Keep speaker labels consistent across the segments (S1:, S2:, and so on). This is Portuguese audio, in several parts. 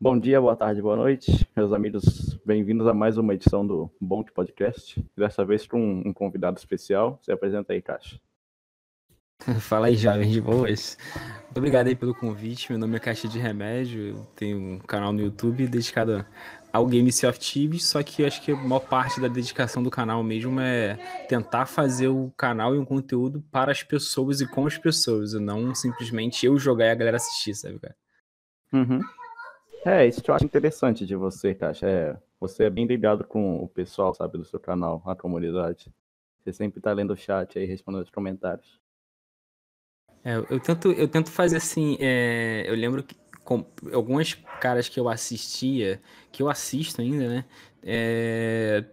S1: Bom dia, boa tarde, boa noite, meus amigos. Bem-vindos a mais uma edição do Bom Podcast. Dessa vez com um, um convidado especial. Se apresenta aí, Caixa.
S2: Fala aí, jovens de boas. Muito obrigado aí pelo convite. Meu nome é Caixa de Remédio. Eu tenho um canal no YouTube dedicado ao game of Thieves, só que acho que a maior parte da dedicação do canal mesmo é tentar fazer o canal e um conteúdo para as pessoas e com as pessoas, e não simplesmente eu jogar e a galera assistir, sabe, cara?
S1: Uhum. É, isso que eu acho interessante de você, Caixa. É, você é bem ligado com o pessoal, sabe, do seu canal, a comunidade. Você sempre tá lendo o chat aí, respondendo os comentários.
S2: É, eu tento, eu tento fazer assim. É, eu lembro que com, algumas caras que eu assistia, que eu assisto ainda, né? É,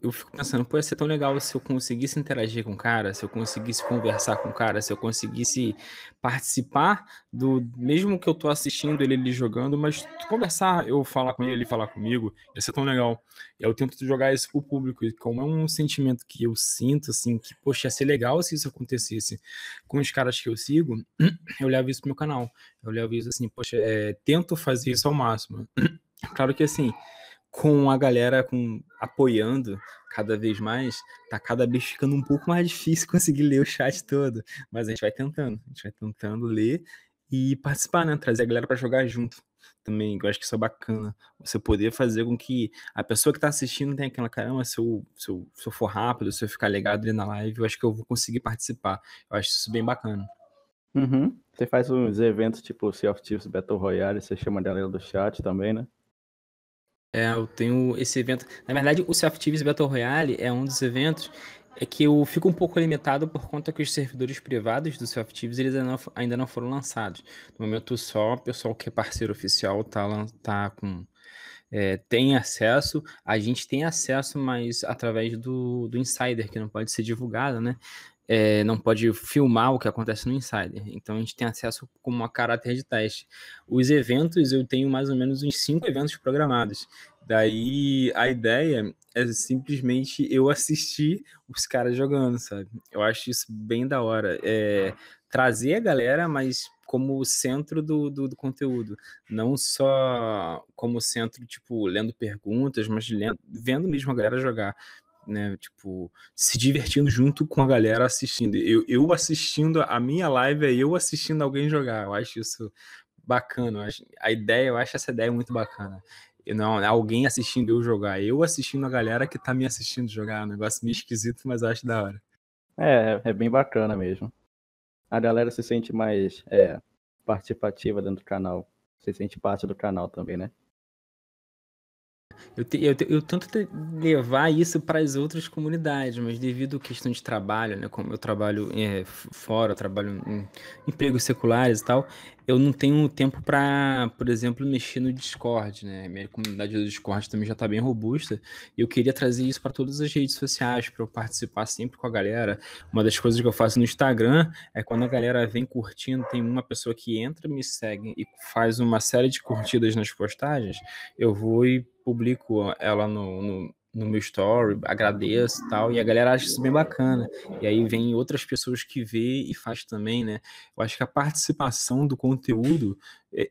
S2: eu fico pensando, pô, ia ser tão legal se eu conseguisse interagir com o cara, se eu conseguisse conversar com o cara, se eu conseguisse participar do. Mesmo que eu tô assistindo ele, ele jogando, mas conversar, eu falar com ele, ele falar comigo, ia ser tão legal. Eu tento jogar isso pro público, e como é um sentimento que eu sinto, assim, que, poxa, ia ser legal se isso acontecesse com os caras que eu sigo, eu levo isso pro meu canal. Eu levo isso assim, poxa, é, tento fazer isso ao máximo. Claro que assim com a galera com, apoiando cada vez mais, tá cada vez ficando um pouco mais difícil conseguir ler o chat todo. Mas a gente vai tentando, a gente vai tentando ler e participar, né? Trazer a galera para jogar junto também. Eu acho que isso é bacana. Você poder fazer com que a pessoa que tá assistindo tenha aquela caramba, se eu, se, eu, se eu for rápido, se eu ficar ligado ali na live, eu acho que eu vou conseguir participar. Eu acho isso bem bacana.
S1: Uhum. Você faz uns eventos tipo Sea of Thieves Battle Royale, você chama a galera do chat também, né?
S2: É, eu tenho esse evento. Na verdade, o Self Thieves Battle Royale é um dos eventos é que eu fico um pouco limitado por conta que os servidores privados do Self Thieves eles ainda não, ainda não foram lançados. No momento só o pessoal que é parceiro oficial tá, tá com é, tem acesso, a gente tem acesso, mas através do, do Insider, que não pode ser divulgado, né? É, não pode filmar o que acontece no Insider. Então a gente tem acesso como a caráter de teste. Os eventos, eu tenho mais ou menos uns cinco eventos programados. Daí a ideia é simplesmente eu assistir os caras jogando, sabe? Eu acho isso bem da hora. É, trazer a galera, mas como centro do, do, do, conteúdo. Não só como centro, tipo, lendo perguntas, mas lendo, vendo mesmo a galera jogar né? Tipo, se divertindo junto com a galera assistindo. Eu, eu assistindo a minha live é eu assistindo alguém jogar. Eu acho isso bacana. Acho, a ideia, eu acho essa ideia muito bacana. E não, alguém assistindo eu jogar, eu assistindo a galera que tá me assistindo jogar. Um negócio meio esquisito, mas eu acho da hora.
S1: É, é bem bacana mesmo. A galera se sente mais é, participativa dentro do canal. Se sente parte do canal também, né?
S2: Eu, te, eu, te, eu tento levar isso para as outras comunidades, mas devido à questão de trabalho, né, como eu trabalho é, fora, eu trabalho em empregos seculares e tal, eu não tenho tempo para, por exemplo, mexer no Discord, né? Minha comunidade do Discord também já está bem robusta. E eu queria trazer isso para todas as redes sociais, para eu participar sempre com a galera. Uma das coisas que eu faço no Instagram é quando a galera vem curtindo, tem uma pessoa que entra, me segue e faz uma série de curtidas nas postagens, eu vou e publico ela no, no no meu story, agradeço e tal, e a galera acha isso bem bacana. E aí vem outras pessoas que vê e faz também, né? Eu acho que a participação do conteúdo, é,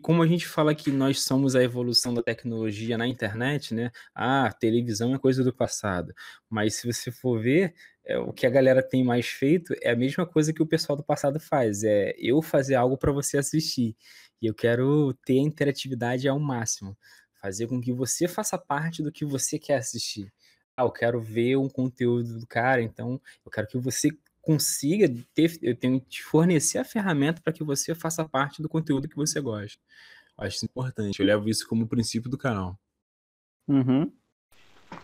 S2: como a gente fala que nós somos a evolução da tecnologia na internet, né? Ah, televisão é coisa do passado. Mas se você for ver, é, o que a galera tem mais feito é a mesma coisa que o pessoal do passado faz. É eu fazer algo para você assistir. E eu quero ter a interatividade ao máximo fazer com que você faça parte do que você quer assistir. Ah, eu quero ver um conteúdo do cara, então eu quero que você consiga ter, eu tenho que te fornecer a ferramenta para que você faça parte do conteúdo que você gosta. Eu acho isso importante, eu levo isso como princípio do canal.
S1: Uhum.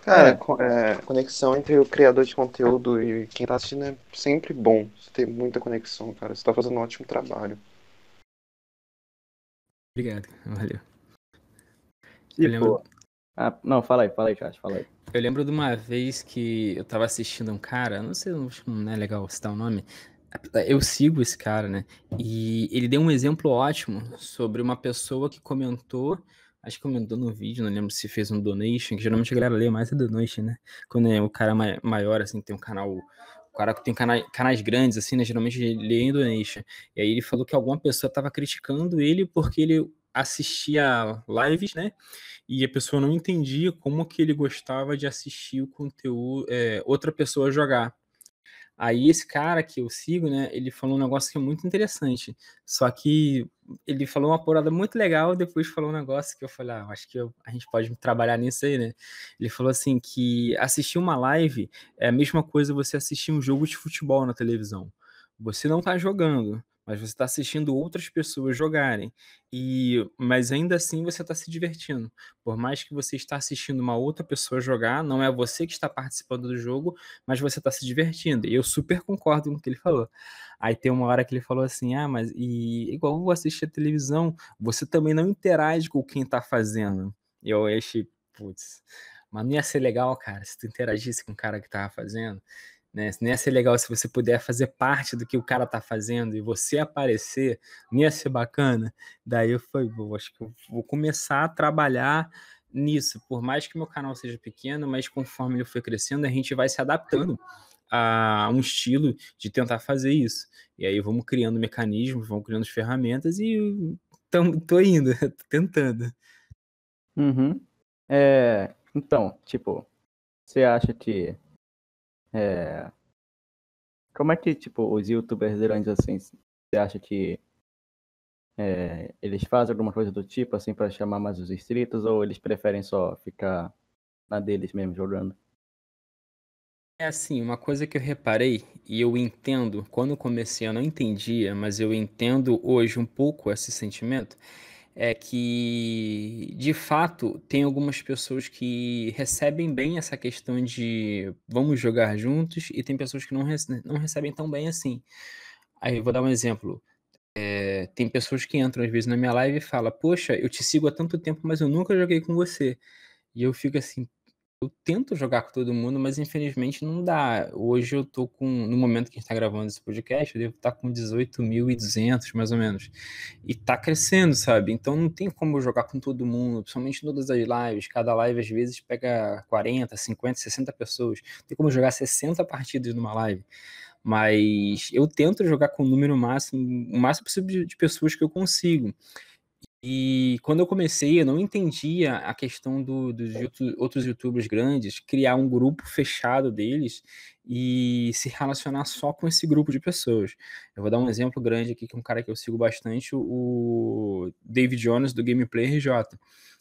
S3: Cara, é. É, conexão entre o criador de conteúdo e quem tá assistindo é sempre bom. Você tem muita conexão, cara. Você tá fazendo um ótimo trabalho.
S2: Obrigado, valeu.
S1: Eu lembro... ah, não, fala aí, fala aí, chat, fala aí.
S2: Eu lembro de uma vez que eu tava assistindo um cara, não sei, não é legal citar o nome, eu sigo esse cara, né? E ele deu um exemplo ótimo sobre uma pessoa que comentou, acho que comentou no vídeo, não lembro se fez um donation, que geralmente a galera lê mais a donation, né? Quando é o cara maior, assim, tem um canal o cara que tem canais, canais grandes, assim, né? Geralmente lê em donation. E aí ele falou que alguma pessoa estava criticando ele porque ele assistia lives, né? E a pessoa não entendia como que ele gostava de assistir o conteúdo, é, outra pessoa jogar. Aí esse cara que eu sigo, né, ele falou um negócio que é muito interessante. Só que ele falou uma porada muito legal, depois falou um negócio que eu falei, ah, acho que eu, a gente pode trabalhar nisso aí, né? Ele falou assim que assistir uma live é a mesma coisa você assistir um jogo de futebol na televisão. Você não tá jogando, mas você está assistindo outras pessoas jogarem. E mas ainda assim você está se divertindo. Por mais que você está assistindo uma outra pessoa jogar, não é você que está participando do jogo, mas você está se divertindo. E eu super concordo com o que ele falou. Aí tem uma hora que ele falou assim: "Ah, mas e igual eu assistir a televisão, você também não interage com quem está fazendo". E eu achei, putz, mas não ia ser legal, cara, se tu interagisse com o cara que tava fazendo. Né? Não ia ser legal se você puder fazer parte do que o cara tá fazendo e você aparecer, não ia ser bacana. Daí eu falei, vou, acho que eu vou começar a trabalhar nisso, por mais que meu canal seja pequeno, mas conforme ele for crescendo, a gente vai se adaptando a um estilo de tentar fazer isso. E aí vamos criando mecanismos, vamos criando ferramentas e tamo, tô indo, tô tentando.
S1: Uhum. É, então, tipo, você acha que é... Como é que, tipo, os youtubers grandes, assim, você acha que é, eles fazem alguma coisa do tipo, assim, para chamar mais os inscritos, ou eles preferem só ficar na deles mesmo jogando?
S2: É assim, uma coisa que eu reparei e eu entendo, quando comecei eu não entendia, mas eu entendo hoje um pouco esse sentimento, é que, de fato, tem algumas pessoas que recebem bem essa questão de vamos jogar juntos, e tem pessoas que não, rece não recebem tão bem assim. Aí eu vou dar um exemplo. É, tem pessoas que entram às vezes na minha live e falam, poxa, eu te sigo há tanto tempo, mas eu nunca joguei com você. E eu fico assim, eu tento jogar com todo mundo, mas infelizmente não dá. Hoje eu tô com, no momento que a gente tá gravando esse podcast, eu devo estar tá com 18.200 mais ou menos. E tá crescendo, sabe? Então não tem como jogar com todo mundo, principalmente todas as lives. Cada live às vezes pega 40, 50, 60 pessoas. Tem como jogar 60 partidas numa live. Mas eu tento jogar com o número máximo, o máximo possível de pessoas que eu consigo. E quando eu comecei, eu não entendia a questão do, dos outros youtubers grandes criar um grupo fechado deles e se relacionar só com esse grupo de pessoas. Eu vou dar um exemplo grande aqui, que é um cara que eu sigo bastante, o David Jones do Gameplay RJ.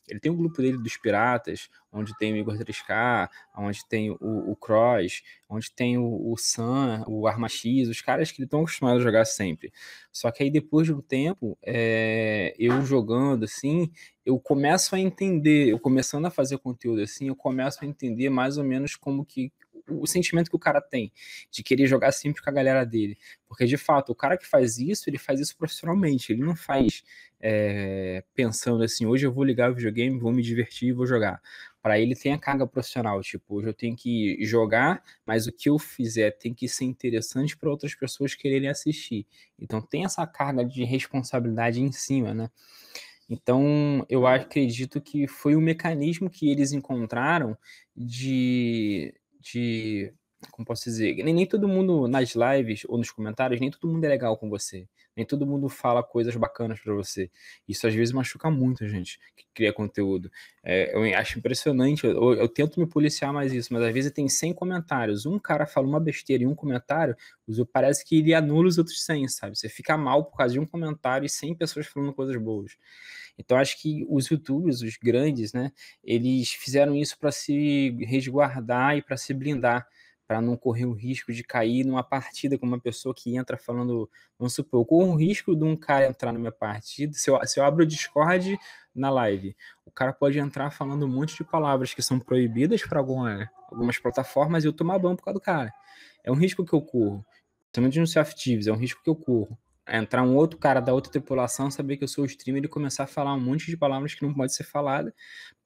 S2: Ele tem o um grupo dele dos piratas, onde tem o Igor 3K, onde tem o, o Cross, onde tem o, o Sam, o Arma X, os caras que estão acostumados a jogar sempre. Só que aí depois de um tempo, é, eu jogando assim, eu começo a entender, eu começando a fazer conteúdo assim, eu começo a entender mais ou menos como que o sentimento que o cara tem de querer jogar sempre com a galera dele. Porque, de fato, o cara que faz isso, ele faz isso profissionalmente. Ele não faz é, pensando assim, hoje eu vou ligar o videogame, vou me divertir e vou jogar. Para ele tem a carga profissional, tipo, hoje eu tenho que jogar, mas o que eu fizer tem que ser interessante para outras pessoas quererem assistir. Então tem essa carga de responsabilidade em cima, né? Então, eu acredito que foi o mecanismo que eles encontraram de, de como posso dizer, nem, nem todo mundo nas lives ou nos comentários, nem todo mundo é legal com você. Nem todo mundo fala coisas bacanas para você. Isso às vezes machuca muito a gente que cria conteúdo. É, eu acho impressionante, eu, eu, tento me policiar mais isso, mas às vezes tem 100 comentários. Um cara fala uma besteira em um comentário, parece que ele anula os outros 100, sabe? Você fica mal por causa de um comentário e 100 pessoas falando coisas boas. Então acho que os youtubers, os grandes, né, eles fizeram isso para se resguardar e para se blindar para não correr o risco de cair numa partida com uma pessoa que entra falando, vamos supor, eu corro o risco de um cara entrar na minha partida, se eu, se eu abro o Discord na live, o cara pode entrar falando um monte de palavras que são proibidas para alguma, algumas plataformas e eu tomar ban por causa do cara. É um risco que eu corro. Principalmente no Self é um risco que eu corro. Entrar um outro cara da outra tripulação, saber que eu sou o streamer e começar a falar um monte de palavras que não pode ser falada,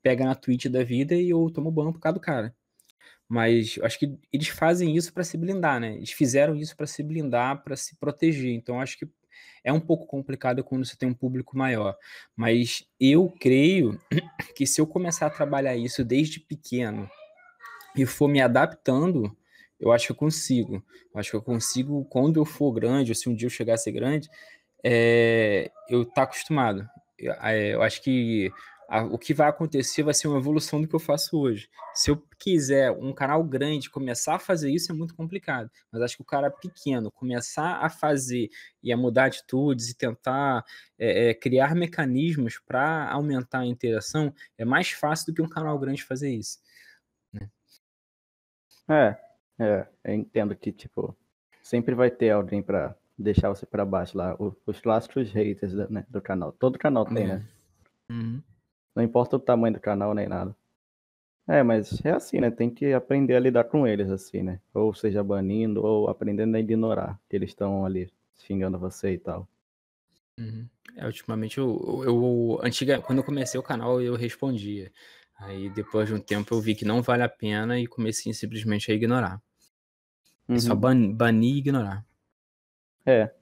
S2: pega na Twitch da vida e eu tomo ban por causa do cara. Mas acho que eles fazem isso para se blindar, né? Eles fizeram isso para se blindar, para se proteger. Então acho que é um pouco complicado quando você tem um público maior. Mas eu creio que se eu começar a trabalhar isso desde pequeno e for me adaptando, eu acho que eu consigo. Eu acho que eu consigo, quando eu for grande, ou se um dia eu chegar a ser grande, é, eu tá acostumado eu acho que a, o que vai acontecer vai ser uma evolução do que eu faço hoje. Se eu quiser um canal grande começar a fazer isso é muito complicado, mas acho que o cara pequeno começar a fazer e a mudar atitudes e tentar é, é, criar mecanismos para aumentar a interação é mais fácil do que um canal grande fazer isso. Né?
S1: É, é, eu entendo que tipo sempre vai ter alguém para deixar você para baixo lá, os clássicos haters né, do canal. Todo canal tem, né?
S2: Uhum.
S1: Não importa o tamanho do canal nem nada. É, mas é assim, né? Tem que aprender a lidar com eles, assim, né? Ou seja, banindo, ou aprendendo a ignorar que eles estão ali xingando você e tal.
S2: Uhum. É, ultimamente, eu, eu, antiga, quando eu comecei o canal, eu respondia. Aí, depois de um tempo, eu vi que não vale a pena e comecei simplesmente a ignorar. Uhum. É só ban, banir e ignorar.
S1: É.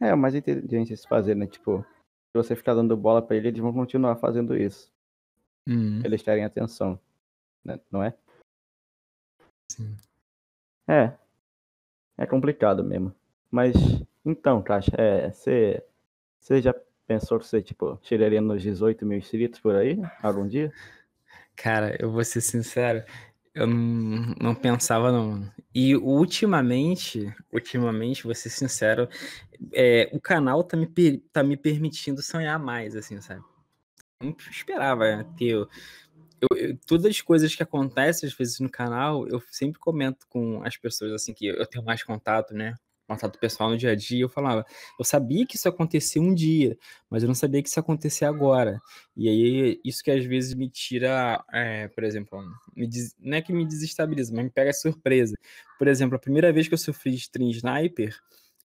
S1: É, o mais inteligente se fazer, né? Tipo, se você ficar dando bola para ele, eles vão continuar fazendo isso.
S2: Uhum.
S1: Eles querem atenção, né? não é?
S2: Sim.
S1: É. É complicado mesmo. Mas, então, Caixa, é, você, você já pensou que você, tipo, chegaria nos 18 mil inscritos por aí, algum dia?
S2: Cara, eu vou ser sincero, eu não, não pensava não. E ultimamente, ultimamente, vou ser sincero, é, o canal tá me, tá me permitindo sonhar mais, assim, sabe? Não esperava ter. Eu, eu, todas as coisas que acontecem às vezes no canal, eu sempre comento com as pessoas assim que eu tenho mais contato, né? Contato pessoal no dia a dia, eu falava, eu sabia que isso acontecia um dia, mas eu não sabia que isso acontecia agora. E aí, isso que às vezes me tira, é, por exemplo, me não é que me desestabiliza, mas me pega surpresa. Por exemplo, a primeira vez que eu sofri de stream sniper,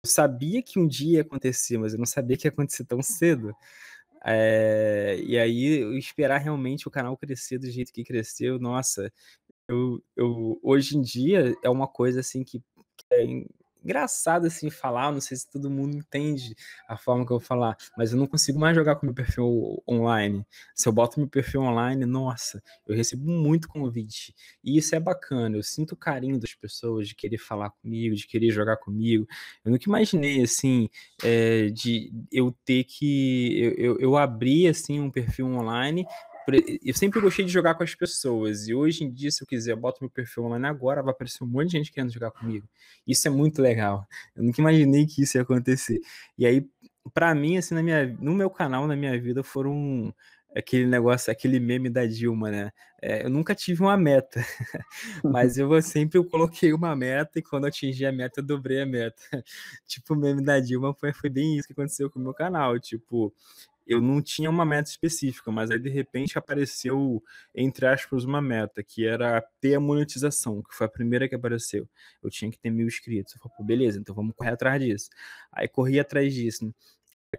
S2: eu sabia que um dia ia acontecer, mas eu não sabia que ia acontecer tão cedo. É, e aí, eu esperar realmente o canal crescer do jeito que cresceu, nossa, eu, eu hoje em dia é uma coisa assim que, que é engraçado assim falar, não sei se todo mundo entende a forma que eu vou falar, mas eu não consigo mais jogar com meu perfil online. Se eu boto meu perfil online, nossa, eu recebo muito convite. E isso é bacana, eu sinto o carinho das pessoas de querer falar comigo, de querer jogar comigo. Eu nunca imaginei assim, é, de eu ter que eu, eu, eu abrir assim um perfil online eu sempre gostei de jogar com as pessoas. E hoje em dia, se eu quiser, eu boto meu perfil online agora, vai aparecer um monte de gente querendo jogar comigo. Isso é muito legal. Eu nunca imaginei que isso ia acontecer. E aí, para mim, assim, na minha, no meu canal, na minha vida, foram aquele negócio, aquele meme da Dilma, né? É, eu nunca tive uma meta, mas eu sempre coloquei uma meta e quando eu atingi a meta, eu dobrei a meta. tipo, o meme da Dilma foi, foi bem isso que aconteceu com o meu canal. Tipo, eu não tinha uma meta específica, mas aí de repente apareceu, entre aspas, uma meta, que era ter a monetização, que foi a primeira que apareceu. Eu tinha que ter mil inscritos. Eu falei, pô, beleza, então vamos correr atrás disso. Aí corri atrás disso. Né?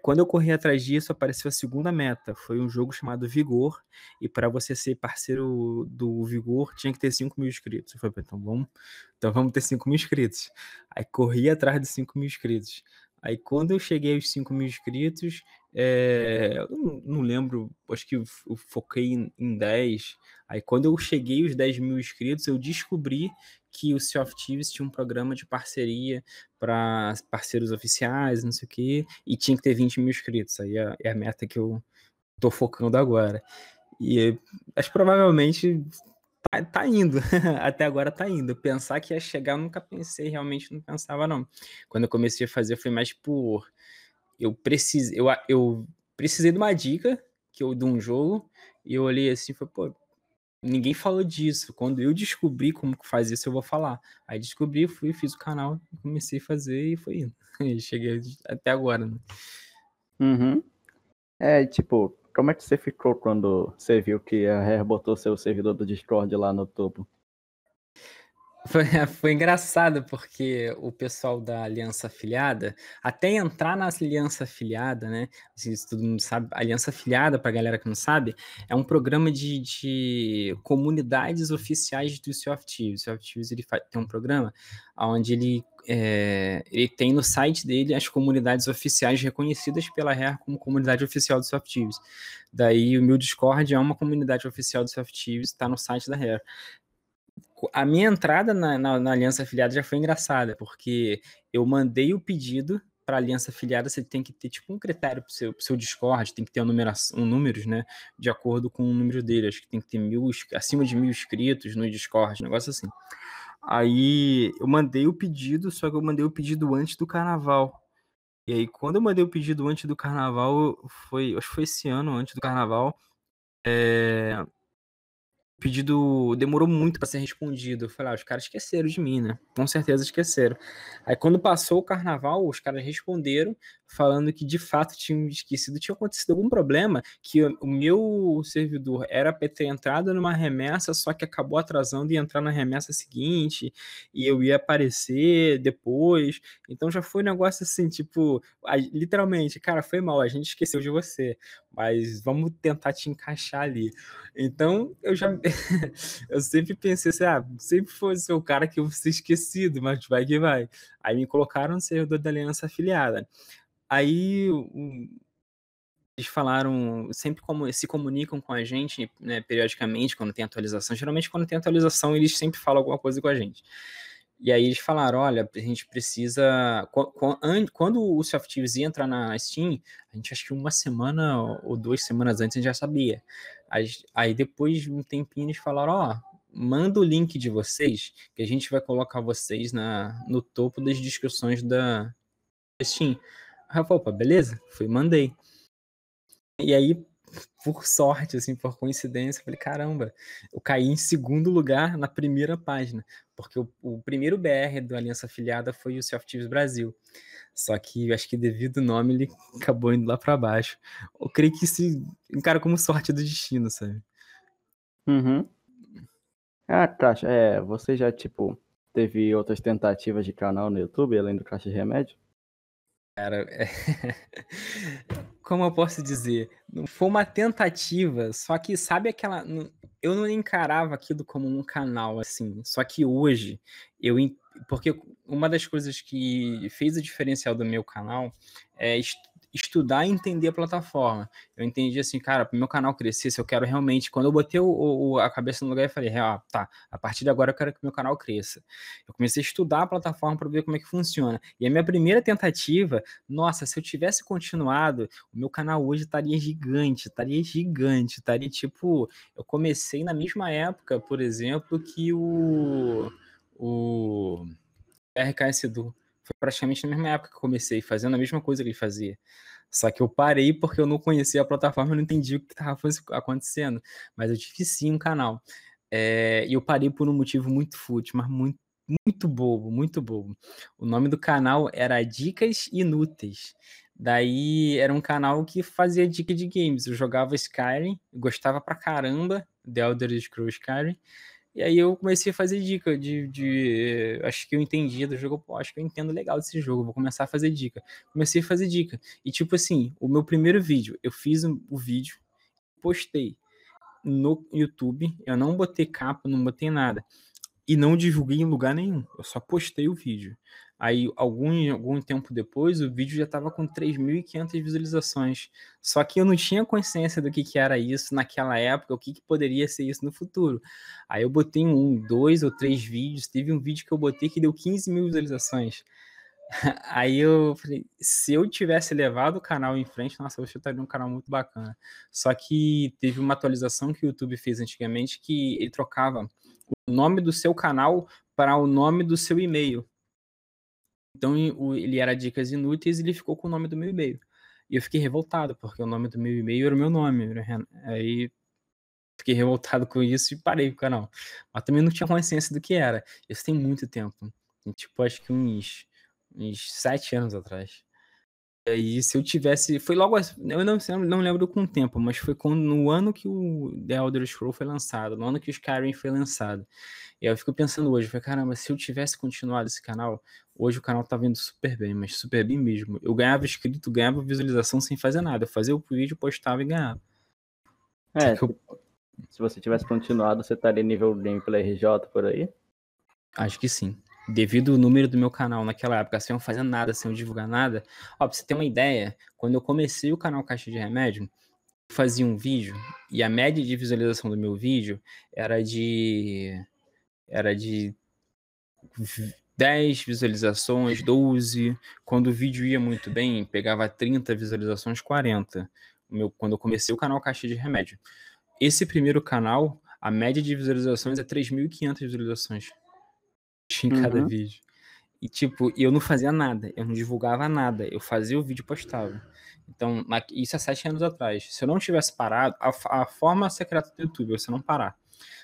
S2: Quando eu corri atrás disso, apareceu a segunda meta. Foi um jogo chamado Vigor. E para você ser parceiro do Vigor, tinha que ter 5 mil inscritos. Eu falei, então vamos, então vamos ter 5 mil inscritos. Aí corri atrás de 5 mil inscritos. Aí quando eu cheguei aos 5 mil inscritos, é, eu não, lembro, acho que eu, foquei em, em 10. Aí quando eu cheguei aos 10 mil inscritos, eu descobri que o Sea of Thieves tinha um programa de parceria para parceiros oficiais, não sei o quê, e tinha que ter 20 mil inscritos. Aí é, é a meta que eu tô focando agora. E acho provavelmente tá, tá indo, até agora tá indo. Pensar que ia chegar, eu nunca pensei, realmente não pensava, não. Quando eu comecei a fazer, foi mais por eu precisei, eu, eu precisei de uma dica que eu de um jogo e eu olhei assim e falei, pô, ninguém falou disso. Quando eu descobri como que faz isso, eu vou falar. Aí descobri, fui, fiz o canal, comecei a fazer e foi indo. Cheguei até agora. Né?
S1: Uhum. É, tipo, como é que você ficou quando você viu que a Rare botou seu servidor do Discord lá no topo?
S2: Foi, foi engraçado porque o pessoal da Aliança Afiliada, até entrar na Aliança Afiliada, né? Assim, se todo mundo sabe, Aliança Afiliada, para galera que não sabe, é um programa de, de comunidades oficiais do Sea of Thieves. O Sea of Thieves ele tem um programa onde ele, é, ele tem no site dele as comunidades oficiais reconhecidas pela Rare como comunidade oficial do Sea of Thieves. Daí o meu Discord é uma comunidade oficial do Sea of Thieves, está no site da Rare a minha entrada na, na, na, Aliança Afiliada já foi engraçada, porque eu mandei o pedido para aliança afiliada, você tem que ter tipo um critério para o seu, seu Discord, tem que ter um, numeração, um números, né? De acordo com o número dele. Acho que tem que ter mil, acima de mil inscritos no Discord, um negócio assim. Aí eu mandei o pedido, só que eu mandei o pedido antes do carnaval. E aí, quando eu mandei o pedido antes do carnaval, foi, acho que foi esse ano, antes do carnaval, é, o pedido demorou muito para ser respondido. Eu falei, ah, os caras esqueceram de mim, né? Com certeza esqueceram. Aí quando passou o carnaval, os caras responderam falando que de fato tinham esquecido, tinha acontecido algum problema, que o meu servidor era para ter entrado numa remessa, só que acabou atrasando e entrar na remessa seguinte, e eu ia aparecer depois. Então já foi um negócio assim, tipo, literalmente, cara, foi mal, a gente esqueceu de você, mas vamos tentar te encaixar ali. Então eu já eu sempre pensei assim, ah, sempre foi o cara que eu vou ser esquecido, mas vai que vai. Aí me colocaram no servidor da aliança afiliada. Aí eles falaram, sempre como se comunicam com a gente, né, periodicamente, quando tem atualização. Geralmente, quando tem atualização, eles sempre falam alguma coisa com a gente. E aí eles falaram, olha, a gente precisa... Quando o Softives ia entrar na Steam, a gente acho que uma semana ou duas semanas antes a gente já sabia. Aí depois de um tempinho eles falaram, ó, manda o link de vocês, que a gente vai colocar vocês na, no topo das discussões da Steam. Falei, opa, beleza? Fui, mandei. E aí, por sorte, assim, por coincidência, eu falei, caramba, eu caí em segundo lugar na primeira página, porque o, o primeiro BR do Aliança Afiliada foi o Softives Brasil. Só que acho que devido ao nome ele acabou indo lá para baixo. Eu creio que se encara como sorte do destino, sabe?
S1: Uhum. Ah, Caixa, é, você já, tipo, teve outras tentativas de canal no YouTube, além do Caixa de Remédio?
S2: Cara, é... como eu posso dizer? Foi uma tentativa, só que sabe aquela. Eu não encarava aquilo como um canal assim. Só que hoje, eu. Porque uma das coisas que fez o diferencial do meu canal é estudar e entender a plataforma. Eu entendi assim, cara, para o meu canal crescer, se eu quero realmente. Quando eu botei o, o, a cabeça no lugar e falei, ah, tá, a partir de agora eu quero que o meu canal cresça. Eu comecei a estudar a plataforma para ver como é que funciona. E a minha primeira tentativa, nossa, se eu tivesse continuado, o meu canal hoje estaria gigante, estaria gigante, estaria tipo. Eu comecei na mesma época, por exemplo, que o. O. RKS Edu foi praticamente na mesma época que eu comecei, fazendo a mesma coisa que ele fazia. Só que eu parei porque eu não conhecia a plataforma, eu não entendi o que estava acontecendo. Mas eu tive sim um canal. É, e eu parei por um motivo muito fútil, mas muito, muito bobo, muito bobo. O nome do canal era Dicas Inúteis. Daí era um canal que fazia dica de games. Eu jogava Skyrim, gostava pra caramba de Elder Scrolls Skyrim. E aí eu comecei a fazer dica de, de acho que eu entendi do jogo, pô, acho que eu entendo legal desse jogo, vou começar a fazer dica. Comecei a fazer dica. E tipo assim, o meu primeiro vídeo, eu fiz o vídeo, postei no YouTube, eu não botei capa, não botei nada. E não divulguei em lugar nenhum, eu só postei o vídeo. Aí, algum, algum tempo depois, o vídeo já estava com 3.500 visualizações. Só que eu não tinha consciência do que, que era isso naquela época, o que, que poderia ser isso no futuro. Aí eu botei um, dois ou três vídeos. Teve um vídeo que eu botei que deu 15 mil visualizações. Aí eu falei, se eu tivesse levado o canal em frente, nossa, eu estaria um canal muito bacana. Só que teve uma atualização que o YouTube fez antigamente que ele trocava o nome do seu canal para o nome do seu e-mail. Então ele era dicas inúteis e ele ficou com o nome do meu e-mail. E eu fiquei revoltado, porque o nome do meu e-mail era o meu nome. Né? Aí fiquei revoltado com isso e parei o canal. Mas também não tinha consciência do que era. Isso tem muito tempo. Tipo, acho que uns, uns sete anos atrás. E aí, se eu tivesse. Foi logo. Eu não, não lembro com o tempo, mas foi quando, no ano que o The Elder Scroll foi lançado, no ano que o Skyrim foi lançado. E aí eu fico pensando hoje, falei, caramba, se eu tivesse continuado esse canal, hoje o canal tá vindo super bem, mas super bem mesmo. Eu ganhava inscrito, ganhava visualização sem fazer nada. Eu fazia o vídeo, postava e ganhava.
S1: É, eu... se você tivesse continuado, você estaria nível gameplay RJ por aí?
S2: Acho que sim devido ao número do meu canal naquela época, sem eu fazer nada, sem eu divulgar nada. Ó, pra você ter uma ideia, quando eu comecei o canal Caixa de Remédio, eu fazia um vídeo e a média de visualização do meu vídeo era de. Era de 10 visualizações, 12. Quando o vídeo ia muito bem, pegava 30 visualizações, 40. O meu, quando eu comecei o canal Caixa de Remédio. Esse primeiro canal, a média de visualizações é 3.500 visualizações em cada
S1: Uhum.
S2: vídeo. E, tipo, eu não fazia nada, eu não divulgava nada, eu fazia o vídeo e postava. Então, isso há sete anos atrás. Se eu não tivesse parado, a, a forma secreta do YouTube é você não parar.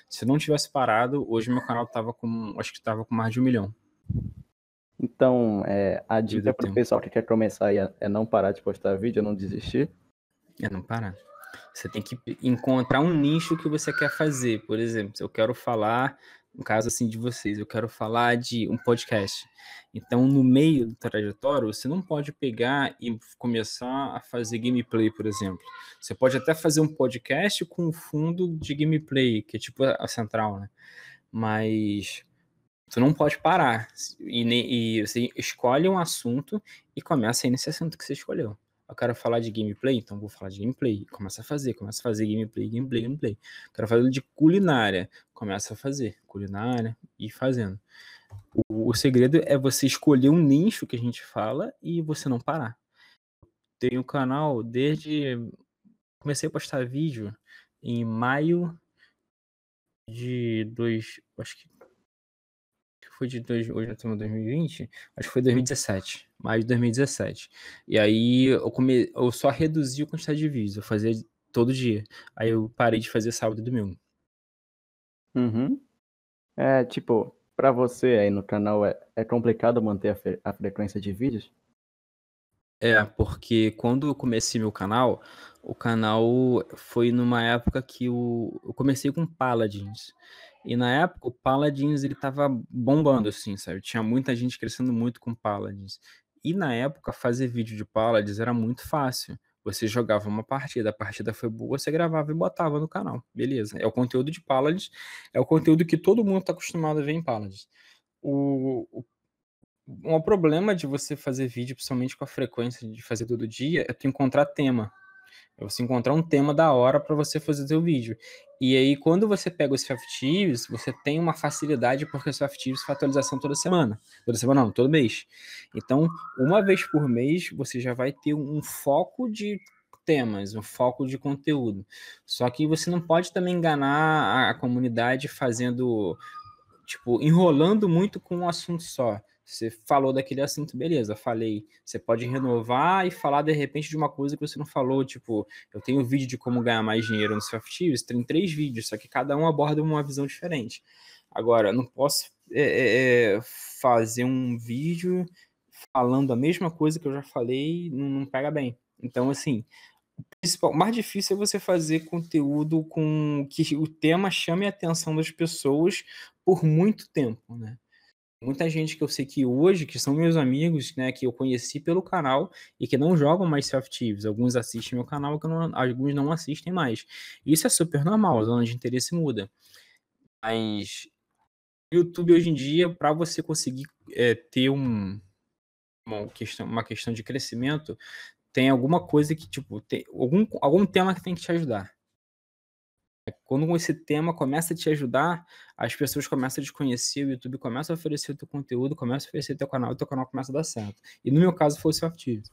S2: Se eu não tivesse parado, hoje meu canal tava com, acho que tava com mais de um milhão.
S1: Então, é, a dica para o pessoal que quer começar aí é, é não parar de postar vídeo, não desistir.
S2: É não parar. Você tem que encontrar um nicho que você quer fazer. Por exemplo, se eu quero falar, no caso assim de vocês, eu quero falar de um podcast. Então, no meio do trajetório, você não pode pegar e começar a fazer gameplay, por exemplo. Você pode até fazer um podcast com um fundo de gameplay, que é tipo a central, né? Mas tu não pode parar. E, e você escolhe um assunto e começa aí nesse assunto que você escolheu. Eu quero falar de gameplay, então vou falar de gameplay. Começa a fazer, começa a fazer gameplay, gameplay, gameplay. Quero fazer de culinária. Começa a fazer culinária e fazendo. O, o segredo é você escolher um nicho que a gente fala e você não parar. Tenho um canal desde. Comecei a postar vídeo em maio de dois. Acho que foi de dois, hoje estamos em 2020, acho que foi 2017, maio de 2017. E aí eu, come, eu só reduzi a quantidade de vídeos, eu fazia todo dia. Aí eu parei de fazer sábado e domingo.
S1: Uhum. É, tipo, para você aí no canal é, é complicado manter a, fre- a frequência de vídeos?
S2: É, porque quando eu comecei meu canal, o canal foi numa época que o, eu comecei com Paladins. E na época o Paladins ele tava bombando, assim, sabe? Tinha muita gente crescendo muito com Paladins. E na época fazer vídeo de Paladins era muito fácil. Você jogava uma partida, a partida foi boa, você gravava e botava no canal. Beleza. É o conteúdo de Paladins, é o conteúdo que todo mundo tá acostumado a ver em Paladins. O, o um problema de você fazer vídeo, principalmente com a frequência de fazer todo dia, é tu encontrar tema. É você encontrar um tema da hora para você fazer seu vídeo. E aí, quando você pega os Softives, você tem uma facilidade porque o Softives faz atualização toda semana. Toda semana não, todo mês. Então, uma vez por mês, você já vai ter um foco de temas, um foco de conteúdo. Só que você não pode também enganar a comunidade fazendo, tipo, enrolando muito com um assunto só. Você falou daquele assunto, beleza, falei. Você pode renovar e falar de repente de uma coisa que você não falou. Tipo, eu tenho um vídeo de como ganhar mais dinheiro no Softives, tem três vídeos, só que cada um aborda uma visão diferente. Agora, não posso é, é, fazer um vídeo falando a mesma coisa que eu já falei, não, não pega bem. Então, assim, o, principal, o mais difícil é você fazer conteúdo com que o tema chame a atenção das pessoas por muito tempo, né? Muita gente que eu sei que hoje, que são meus amigos, né, que eu conheci pelo canal e que não jogam mais Softives. Alguns assistem meu canal, não, alguns não assistem mais. Isso é super normal, a zona de interesse muda. Mas YouTube hoje em dia, para você conseguir é, ter um, uma, questão, uma questão de crescimento, tem alguma coisa que, tipo, tem algum, algum tema que tem que te ajudar. Quando esse tema começa a te ajudar, as pessoas começam a te conhecer, o YouTube começa a oferecer o teu conteúdo, começa a oferecer o teu canal, e o teu canal começa a dar certo. E no meu caso foi o Softives.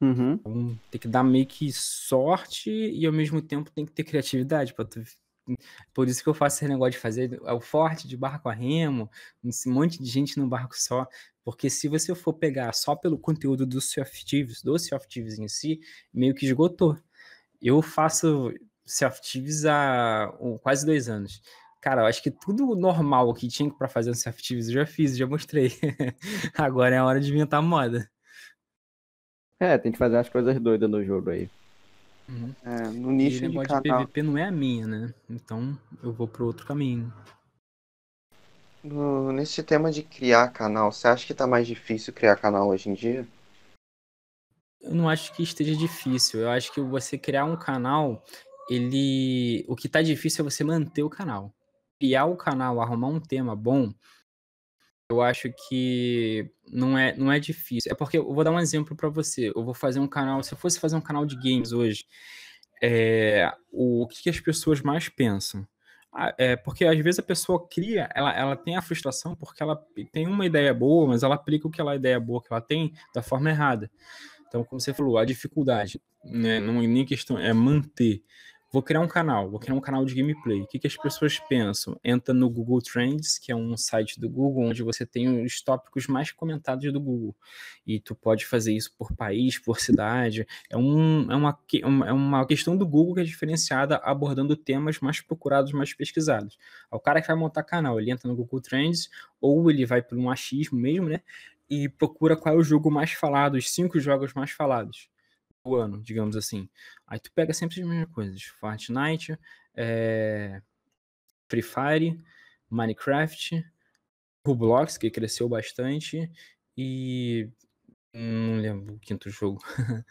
S1: Uhum.
S2: Então, tem que dar meio que sorte e ao mesmo tempo tem que ter criatividade para tu por isso que eu faço esse negócio de fazer o forte de barco a remo, um monte de gente no barco só, porque se você for pegar só pelo conteúdo dos Softives, dos Softives em si, meio que esgotou. Eu faço Softives há quase dois anos. Cara, eu acho que tudo normal que tinha para fazer no Softives eu já fiz, já mostrei. Agora é a hora de inventar moda.
S1: É, tem que fazer as coisas doidas no jogo aí.
S2: Uhum.
S3: É, no nicho
S2: e
S3: de canal.
S2: de PVP não é a minha, né? Então eu vou pro outro caminho.
S3: No, nesse tema de criar canal, você acha que tá mais difícil criar canal hoje em dia?
S2: Eu não acho que esteja difícil. Eu acho que você criar um canal, ele. O que tá difícil é você manter o canal. Criar o canal, arrumar um tema bom, eu acho que não é, não é difícil. É porque eu vou dar um exemplo para você. Eu vou fazer um canal. Se eu fosse fazer um canal de games hoje, é, o, o que as pessoas mais pensam? Ah, é porque às vezes a pessoa cria, ela, ela tem a frustração porque ela tem uma ideia boa, mas ela aplica o que ela ideia boa que ela tem da forma errada. Então, como você falou, a dificuldade, né, não é nem questão, é manter Vou criar um canal, vou criar um canal de gameplay. O que, que as pessoas pensam? Entra no Google Trends, que é um site do Google onde você tem os tópicos mais comentados do Google. E tu pode fazer isso por país, por cidade. É, um, é, uma, é uma questão do Google que é diferenciada abordando temas mais procurados, mais pesquisados. O cara que vai montar canal, ele entra no Google Trends ou ele vai para um achismo mesmo, né? E procura qual é o jogo mais falado, os cinco jogos mais falados o ano, digamos assim. Aí tu pega sempre as mesmas coisas: Fortnite, é... Free Fire, Minecraft, Roblox, que cresceu bastante, e. Não lembro o quinto jogo.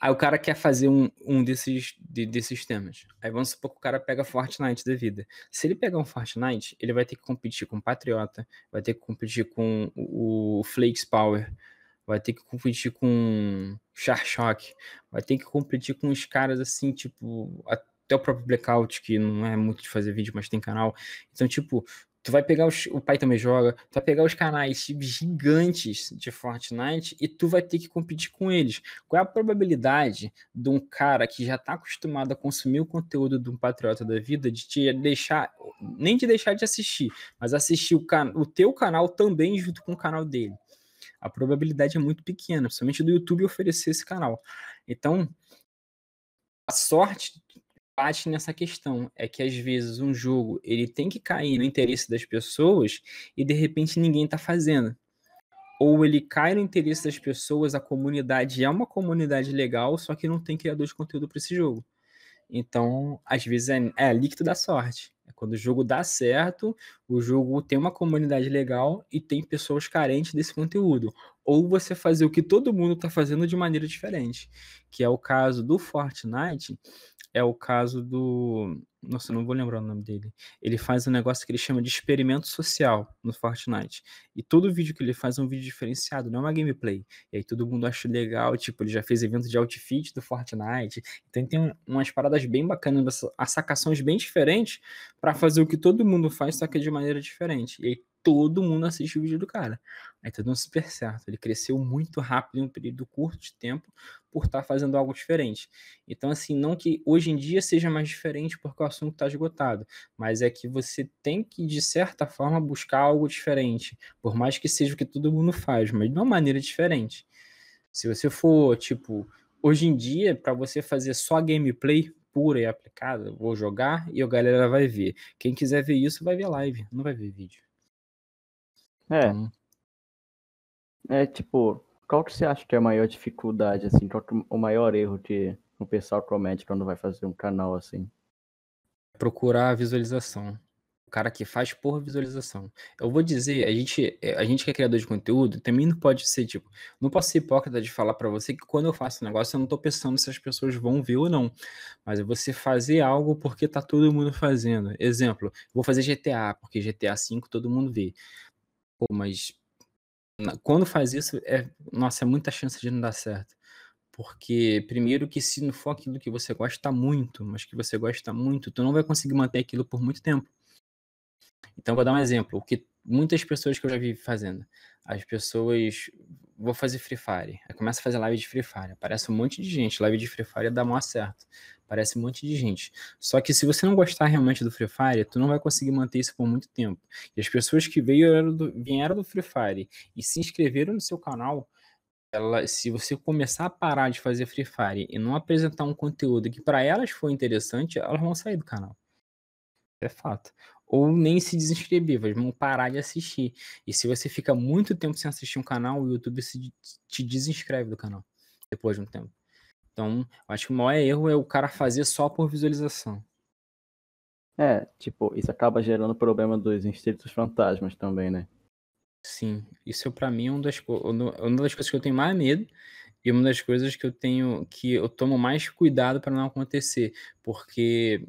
S2: Aí o cara quer fazer um, um desses, de, desses temas. Aí vamos supor que o cara pega Fortnite da vida. Se ele pegar um Fortnite, ele vai ter que competir com Patriota, vai ter que competir com o, o Flakes Power, vai ter que competir com Char Shock, vai ter que competir com os caras assim, tipo, até o próprio Blackout, que não é muito de fazer vídeo, mas tem canal. Então, tipo, tu vai pegar os, o pai também joga, tu vai pegar os canais gigantes de Fortnite e tu vai ter que competir com eles. Qual é a probabilidade de um cara que já tá acostumado a consumir o conteúdo de um patriota da vida de te deixar, nem de deixar de assistir, mas assistir o, can, o teu canal também junto com o canal dele? A probabilidade é muito pequena, principalmente do YouTube oferecer esse canal. Então, a sorte bate nessa questão é que às vezes um jogo ele tem que cair no interesse das pessoas e de repente ninguém está fazendo. Ou ele cai no interesse das pessoas, a comunidade é uma comunidade legal, só que não tem criador de conteúdo para esse jogo. Então, às vezes é, é líquido da sorte. É quando o jogo dá certo, o jogo tem uma comunidade legal e tem pessoas carentes desse conteúdo. Ou você fazer o que todo mundo está fazendo de maneira diferente, que é o caso do Fortnite, é o caso do. Nossa, não vou lembrar o nome dele. Ele faz um negócio que ele chama de experimento social no Fortnite. E todo vídeo que ele faz é um vídeo diferenciado, não é uma gameplay. E aí todo mundo acha legal, tipo, ele já fez evento de outfit do Fortnite. Então tem umas paradas bem bacanas, as sacações bem diferentes para fazer o que todo mundo faz, só que de maneira diferente. E aí todo mundo assiste o vídeo do cara. Aí tá dando super certo. Ele cresceu muito rápido em um período curto de tempo por estar tá fazendo algo diferente. Então, assim, não que hoje em dia seja mais diferente porque o assunto está esgotado, mas é que você tem que, de certa forma, buscar algo diferente. Por mais que seja o que todo mundo faz, mas de uma maneira diferente. Se você for, tipo, hoje em dia, para você fazer só gameplay, pura e aplicada, vou jogar e a galera vai ver. Quem quiser ver isso vai ver live, não vai ver vídeo.
S1: É. Então... É tipo, qual que você acha que é a maior dificuldade, assim, qual que é o maior erro que o pessoal comete quando vai fazer um canal assim?
S2: Procurar a visualização. O cara que faz por visualização. Eu vou dizer, a gente, a gente que é criador de conteúdo, também não pode ser, tipo, não posso ser hipócrita de falar para você que quando eu faço um negócio, eu não tô pensando se as pessoas vão ver ou não. Mas é você fazer algo porque tá todo mundo fazendo. Exemplo, vou fazer GTA, porque GTA 5 todo mundo vê. Pô, mas quando faz isso, é, nossa, é muita chance de não dar certo. Porque, primeiro, que se não for aquilo que você gosta muito, mas que você gosta muito, tu não vai conseguir manter aquilo por muito tempo. Então, vou dar um exemplo. O que muitas pessoas que eu já vi fazendo. As pessoas. Vou fazer Free Fire. Começa a fazer live de Free Fire. Aparece um monte de gente. Live de Free Fire dá mó certo. Parece um monte de gente. Só que se você não gostar realmente do Free Fire, tu não vai conseguir manter isso por muito tempo. E as pessoas que veio do, vieram do Free Fire e se inscreveram no seu canal, ela, se você começar a parar de fazer Free Fire e não apresentar um conteúdo que para elas for interessante, elas vão sair do canal. É fato. Ou nem se desinscrever, vão parar de assistir. E se você fica muito tempo sem assistir um canal, o YouTube se, te desinscreve do canal depois de um tempo. Então, acho que o maior erro é o cara fazer só por visualização.
S1: É, tipo, isso acaba gerando problema dos inscritos fantasmas também, né?
S2: Sim, isso para mim é uma das, uma das coisas que eu tenho mais medo e uma das coisas que eu tenho que eu tomo mais cuidado para não acontecer, porque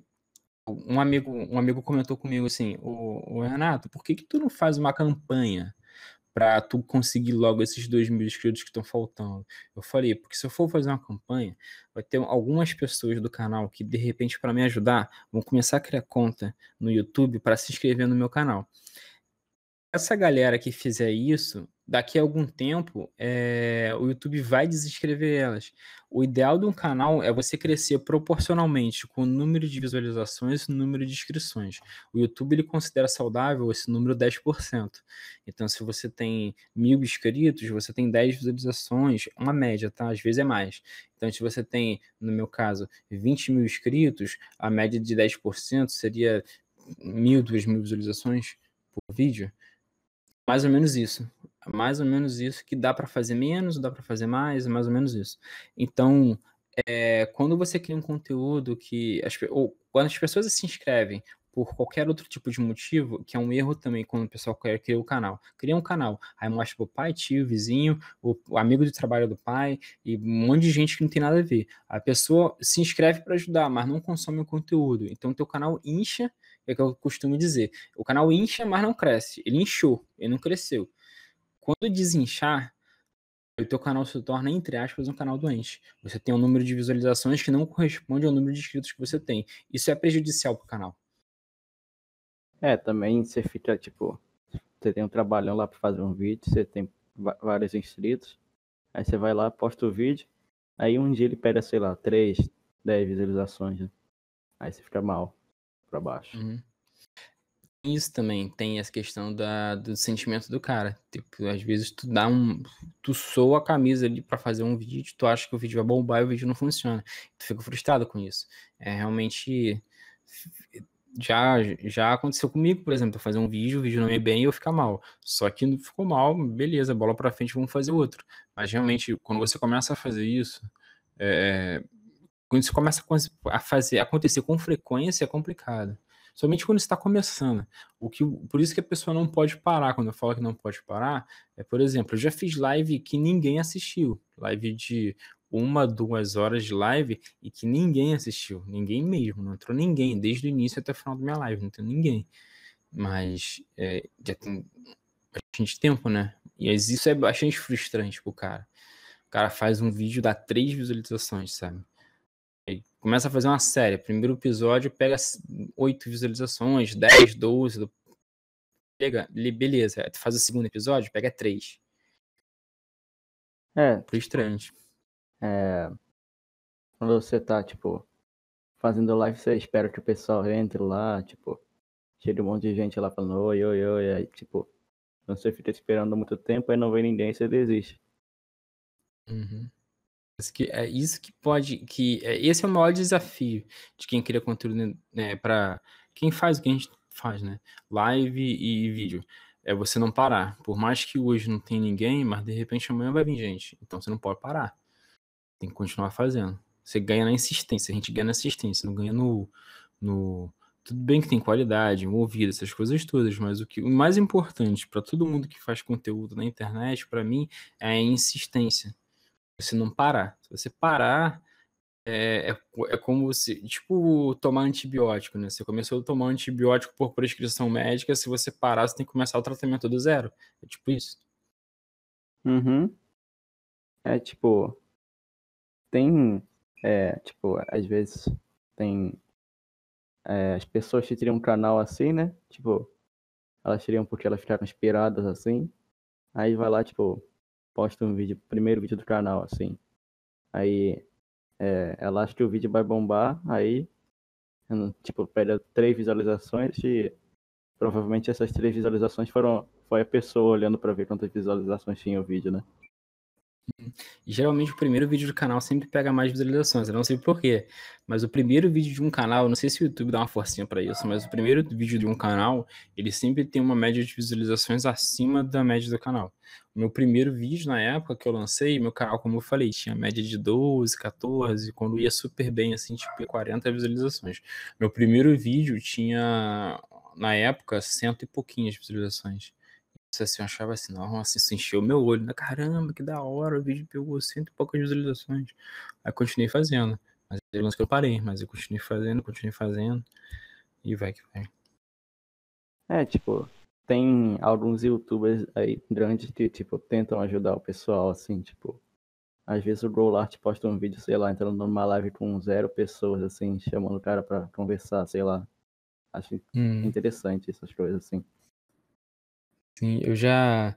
S2: um amigo, um amigo comentou comigo assim, o, o Renato, por que que tu não faz uma campanha para tu conseguir logo esses dois mil inscritos que estão faltando? Eu falei, porque se eu for fazer uma campanha, vai ter algumas pessoas do canal que, de repente, para me ajudar, vão começar a criar conta no YouTube para se inscrever no meu canal. Essa galera que fizer isso, daqui a algum tempo, é, o YouTube vai desinscrever elas. O ideal de um canal é você crescer proporcionalmente com o número de visualizações e o número de inscrições. O YouTube ele considera saudável esse número 10%. Então, se você tem mil inscritos, você tem 10 visualizações, uma média, tá? Às vezes é mais. Então, se você tem, no meu caso, 20 mil inscritos, a média de 10% seria mil, duas mil visualizações por vídeo. Mais ou menos isso mais ou menos isso, que dá para fazer menos, dá para fazer mais, é mais ou menos isso. Então, é, quando você cria um conteúdo que. As, ou quando as pessoas se inscrevem por qualquer outro tipo de motivo, que é um erro também quando o pessoal quer criar o canal. Cria um canal, aí mostra pro pai, tio, vizinho, o, amigo de trabalho do pai e um monte de gente que não tem nada a ver. A pessoa se inscreve para ajudar, mas não consome o conteúdo. Então teu canal incha, é o que eu costumo dizer. O canal incha, mas não cresce. Ele inchou, ele não cresceu. Quando desinchar, o teu canal se torna, entre aspas, um canal doente. Você tem um número de visualizações que não corresponde ao número de inscritos que você tem. Isso é prejudicial pro canal.
S1: É, também você fica, tipo, você tem um trabalhão lá para fazer um vídeo, você tem vários inscritos, aí você vai lá, posta o vídeo, aí um dia ele pega, sei lá, 3, 10 visualizações, né? Aí você fica mal para baixo.
S2: Uhum isso também, tem essa questão da, do sentimento do cara. Tipo, às vezes tu dá um. Tu soa a camisa ali para fazer um vídeo, tu acha que o vídeo vai bombar e o vídeo não funciona. Tu fica frustrado com isso. É realmente. Já, já aconteceu comigo, por exemplo, fazer um vídeo, o vídeo não é bem e eu ficar mal. Só que não ficou mal, beleza, bola pra frente, vamos fazer outro. Mas realmente, quando você começa a fazer isso, é, quando você começa a fazer acontecer com frequência, é complicado. Somente quando está começando. O que, por isso que a pessoa não pode parar. Quando eu falo que não pode parar, é, por exemplo, eu já fiz live que ninguém assistiu. Live de uma, duas horas de live e que ninguém assistiu. Ninguém mesmo. Não entrou ninguém. Desde o início até o final da minha live. Não tem ninguém. Mas é, já tem bastante tempo, né? E isso é bastante frustrante pro cara. O cara faz um vídeo, dá três visualizações, sabe? Começa a fazer uma série. Primeiro episódio pega 8 visualizações, 10, 12. Pega, beleza. Tu faz o segundo episódio, pega 3.
S1: É.
S2: Frustrante.
S1: É. Quando você tá, tipo, fazendo live, você espera que o pessoal entre lá, tipo, chega um monte de gente lá falando oi, oi, oi, aí, tipo, você fica esperando muito tempo, aí não vem ninguém, você desiste.
S2: Uhum. Que é isso que pode, que é, esse é o maior desafio de quem cria conteúdo, né, para quem faz o que a gente faz, né, live e vídeo, é você não parar. Por mais que hoje não tem ninguém, mas de repente amanhã vai vir gente, então você não pode parar. Tem que continuar fazendo. Você ganha na insistência, a gente ganha na insistência, não ganha no, no tudo bem que tem qualidade, ouvido, essas coisas todas, mas o que o mais importante para todo mundo que faz conteúdo na internet, para mim, é a insistência você não parar. Se você parar, é, é, é como se, tipo, tomar antibiótico, né? Você começou a tomar antibiótico por prescrição médica, se você parar, você tem que começar o tratamento do zero. É tipo isso.
S1: Uhum. É tipo, tem, é, tipo, às vezes tem é, as pessoas que teriam um canal assim, né? Tipo, elas teriam porque elas ficaram inspiradas assim. Aí vai lá, tipo, posta um vídeo, primeiro vídeo do canal, assim. Aí é, ela acha que o vídeo vai bombar, aí tipo, pega três visualizações e provavelmente essas três visualizações foram foi a pessoa olhando para ver quantas visualizações tinha o vídeo, né?
S2: Geralmente o primeiro vídeo do canal sempre pega mais visualizações, eu não sei porquê, mas o primeiro vídeo de um canal, não sei se o YouTube dá uma forcinha para isso, mas o primeiro vídeo de um canal, ele sempre tem uma média de visualizações acima da média do canal. O meu primeiro vídeo, na época que eu lancei, meu canal, como eu falei, tinha média de 12, 14, quando ia super bem, assim, tipo 40 visualizações. Meu primeiro vídeo tinha, na época, cento e pouquinhas visualizações assim, eu achava assim, nossa, isso encheu meu olho, né? Caramba, que da hora, o vídeo pegou cento e poucas visualizações. Aí continuei fazendo. Mas eu que eu parei, mas eu continuei fazendo, continuei fazendo. E vai que vai.
S1: É, tipo, tem alguns youtubers aí grandes que, tipo, tentam ajudar o pessoal, assim, tipo. Às vezes o Growlart posta um vídeo, sei lá, entrando numa live com zero pessoas, assim, chamando o cara pra conversar, sei lá. Acho
S2: Hum.
S1: interessante essas coisas, assim.
S2: Sim, eu já.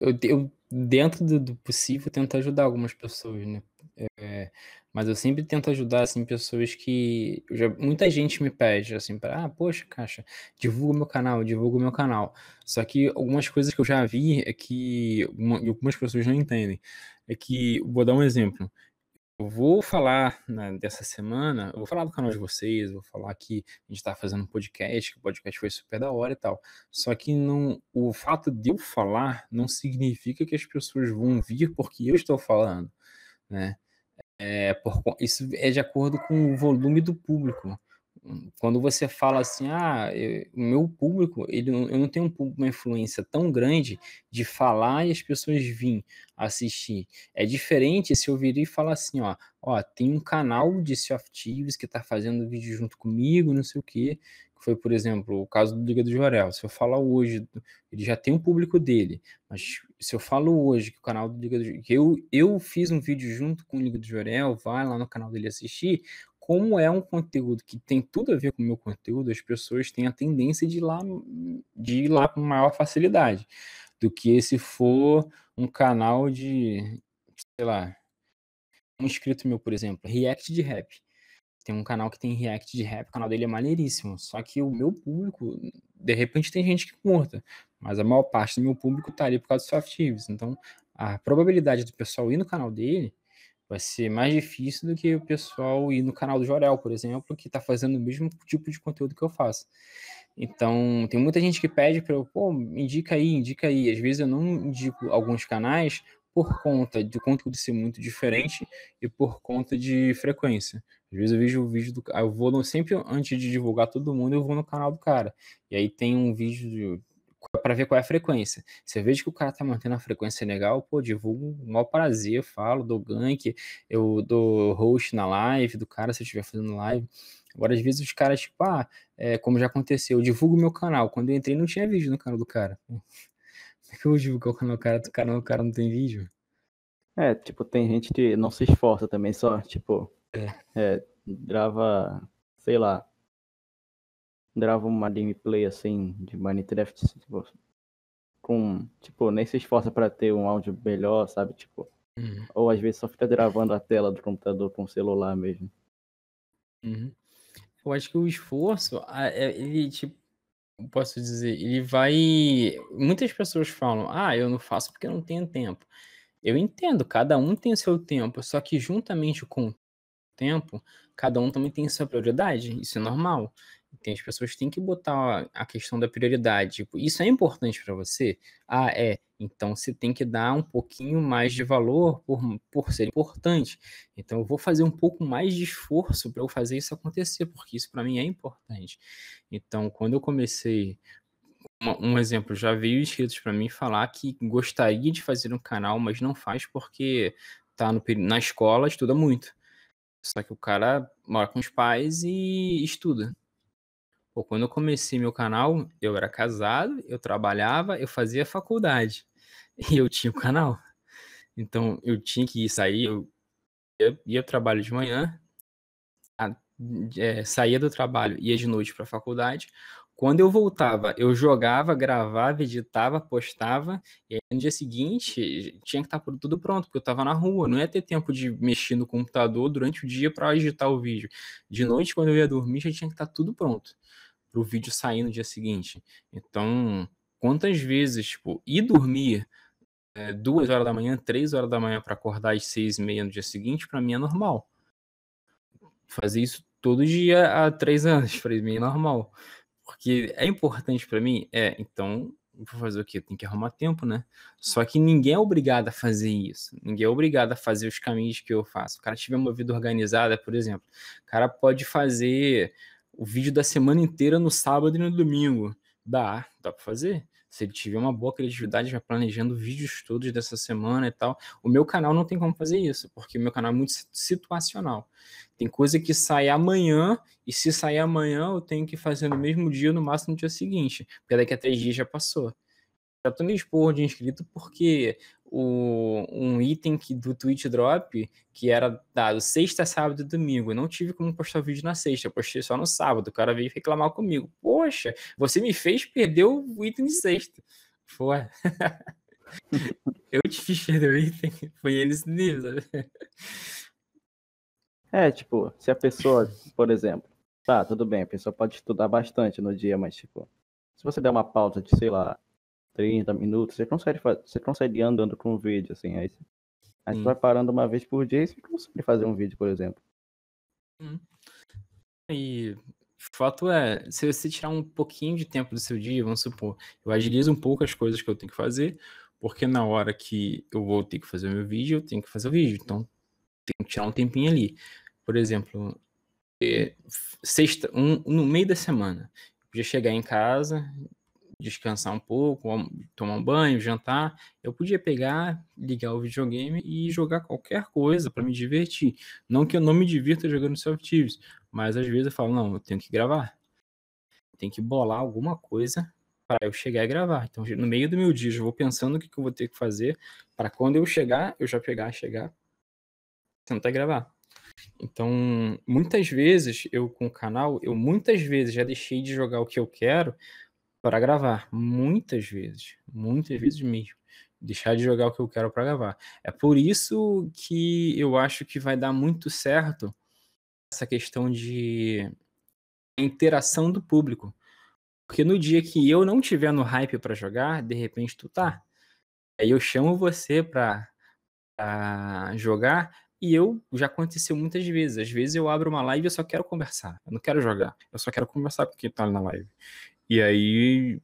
S2: Eu, eu dentro do, do possível, tento ajudar algumas pessoas, né? É, mas eu sempre tento ajudar, assim, pessoas que. já- muita gente me pede, assim, para, ah, poxa, Caixa, divulga meu canal, divulga meu canal. Só que algumas coisas que eu já vi é que uma- algumas pessoas não entendem. É que, vou dar um exemplo. Eu vou falar né, dessa semana, eu vou falar do canal de vocês, vou falar que a gente tá fazendo um podcast, que o podcast foi super da hora e tal. Só que não, o fato de eu falar não significa que as pessoas vão vir porque eu estou falando, né? É, por, isso é de acordo com o volume do público. Quando você fala assim, ah, o meu público, ele, eu não tenho um uma influência tão grande de falar e as pessoas virem assistir. É diferente se eu virar e falar assim, ó, ó, tem um canal de Sea of Thieves que tá fazendo vídeo junto comigo, não sei o quê, que foi, por exemplo, o caso do Liga do Jorel. Se eu falar hoje, ele já tem um público dele, mas se eu falo hoje que o canal do Liga do que eu, eu fiz um vídeo junto com o Liga do Jorel, vai lá no canal dele assistir, como é um conteúdo que tem tudo a ver com o meu conteúdo, as pessoas têm a tendência de ir lá, de ir lá com maior facilidade do que se for um canal de, sei lá, um inscrito meu, por exemplo, react de rap. Tem um canal que tem react de rap, o canal dele é maneiríssimo. Só que o meu público, de repente tem gente que curta, mas a maior parte do meu público tá ali por causa dos soft. Então, a probabilidade do pessoal ir no canal dele vai ser mais difícil do que o pessoal ir no canal do Jorel, por exemplo, que tá fazendo o mesmo tipo de conteúdo que eu faço. Então, tem muita gente que pede para eu, pô, indica aí, indica aí. Às vezes eu não indico alguns canais por conta do conteúdo ser muito diferente e por conta de frequência. Às vezes eu vejo o vídeo do eu vou no, sempre antes de divulgar todo mundo, eu vou no canal do cara. E aí tem um vídeo para ver qual é a frequência. Se eu vejo que o cara tá mantendo a frequência legal, pô, divulgo o maior prazer, falo, dou gank, eu dou host na live do cara se eu estiver fazendo live. Agora, às vezes, os caras, tipo, ah, é, como já aconteceu, eu divulgo meu canal. Quando eu entrei, não tinha vídeo no canal do cara. Como é que eu vou divulgar o canal do cara, do canal do cara não tem vídeo?
S1: É, tipo, tem gente que não se esforça também, só, tipo, é, grava, sei lá, grava uma gameplay assim de Minecraft, tipo, com, tipo, nem se esforça pra ter um áudio melhor, sabe? Tipo,
S2: Uhum.
S1: ou às vezes só fica gravando a tela do computador com o celular mesmo.
S2: Uhum. Eu acho que o esforço, é- ele, tipo, posso dizer, ele vai. Muitas pessoas falam, ah, eu não faço porque eu não tenho tempo. Eu entendo, cada um tem o seu tempo, só que juntamente com o tempo, cada um também tem sua prioridade, isso é normal. Tem as pessoas que têm que botar a questão da prioridade. Tipo, isso é importante para você? Ah, é. Então você tem que dar um pouquinho mais de valor por, por ser importante. Então eu vou fazer um pouco mais de esforço para eu fazer isso acontecer, porque isso para mim é importante. Então, quando eu comecei um exemplo, já veio inscritos para mim falar que gostaria de fazer um canal, mas não faz porque tá no, na escola, estuda muito. Só que o cara mora com os pais e estuda. Pô, quando eu comecei meu canal, eu era casado, eu trabalhava, eu fazia faculdade e eu tinha o canal. Então eu tinha que sair, eu ia, ia trabalho de manhã, a- é, saía do trabalho, ia de noite para a faculdade. Quando eu voltava, eu jogava, gravava, editava, postava, e aí no dia seguinte tinha que estar tudo pronto, porque eu estava na rua, não ia ter tempo de mexer no computador durante o dia para editar o vídeo. De noite, quando eu ia dormir, já tinha que estar tudo pronto para o vídeo sair no dia seguinte. Então, quantas vezes, tipo, ir dormir é, duas horas da manhã, três horas da manhã para acordar às seis e meia no dia seguinte, para mim é normal. Fazer isso todo dia há três anos, para mim é normal. Porque é importante para mim? É, então vou fazer o quê? Tem que arrumar tempo, né? Só que ninguém é obrigado a fazer isso. Ninguém é obrigado a fazer os caminhos que eu faço. O cara tiver uma vida organizada, por exemplo, o cara pode fazer o vídeo da semana inteira no sábado e no domingo. Dá, dá para fazer. Se ele tiver uma boa criatividade, vai planejando vídeos todos dessa semana e tal. O meu canal não tem como fazer isso, porque o meu canal é muito situacional. Tem coisa que sai amanhã, e se sair amanhã, eu tenho que fazer no mesmo dia, no máximo no dia seguinte, porque daqui a três dias já passou. Já tô meio expor de inscrito porque o, um item que, do Twitch Drop, que era dado sexta, sábado e domingo, não tive como postar vídeo na sexta, postei só no sábado. O cara veio reclamar comigo. Poxa, você me fez perder o item de sexta. Foi. eu te fiz perder o item. Foi eles sabe?
S1: É, tipo, se a pessoa, por exemplo, tá, tudo bem, a pessoa pode estudar bastante no dia, mas, tipo, se você der uma pausa de, sei lá, 30 minutos, você consegue, você consegue andando com um vídeo, assim, aí, você, aí você vai parando uma vez por dia e você consegue fazer um vídeo, por exemplo.
S2: Hum. E o fato é, se você tirar um pouquinho de tempo do seu dia, vamos supor, eu agilizo um pouco as coisas que eu tenho que fazer, porque na hora que eu vou ter que fazer o meu vídeo, eu tenho que fazer o vídeo, então tenho que tirar um tempinho ali. Por exemplo, é, sexta, um, no meio da semana, eu podia chegar em casa, descansar um pouco, tomar um banho, jantar, eu podia pegar, ligar o videogame e jogar qualquer coisa para me divertir. Não que eu não me divirta jogando Self Thieves, mas às vezes eu falo, não, eu tenho que gravar. Tem que bolar alguma coisa para eu chegar e gravar. Então, no meio do meu dia, eu vou pensando o que, que eu vou ter que fazer para quando eu chegar, eu já pegar, chegar, tentar gravar. Então, muitas vezes eu com o canal, eu muitas vezes já deixei de jogar o que eu quero para gravar, muitas vezes, muitas vezes mesmo. Deixar de jogar o que eu quero para gravar. É por isso que eu acho que vai dar muito certo essa questão de interação do público. Porque no dia que eu não tiver no hype para jogar, de repente tu tá. Aí eu chamo você para jogar e eu já aconteceu muitas vezes. Às vezes eu abro uma live e eu só quero conversar. Eu não quero jogar. Eu só quero conversar com quem tá na live. E aí,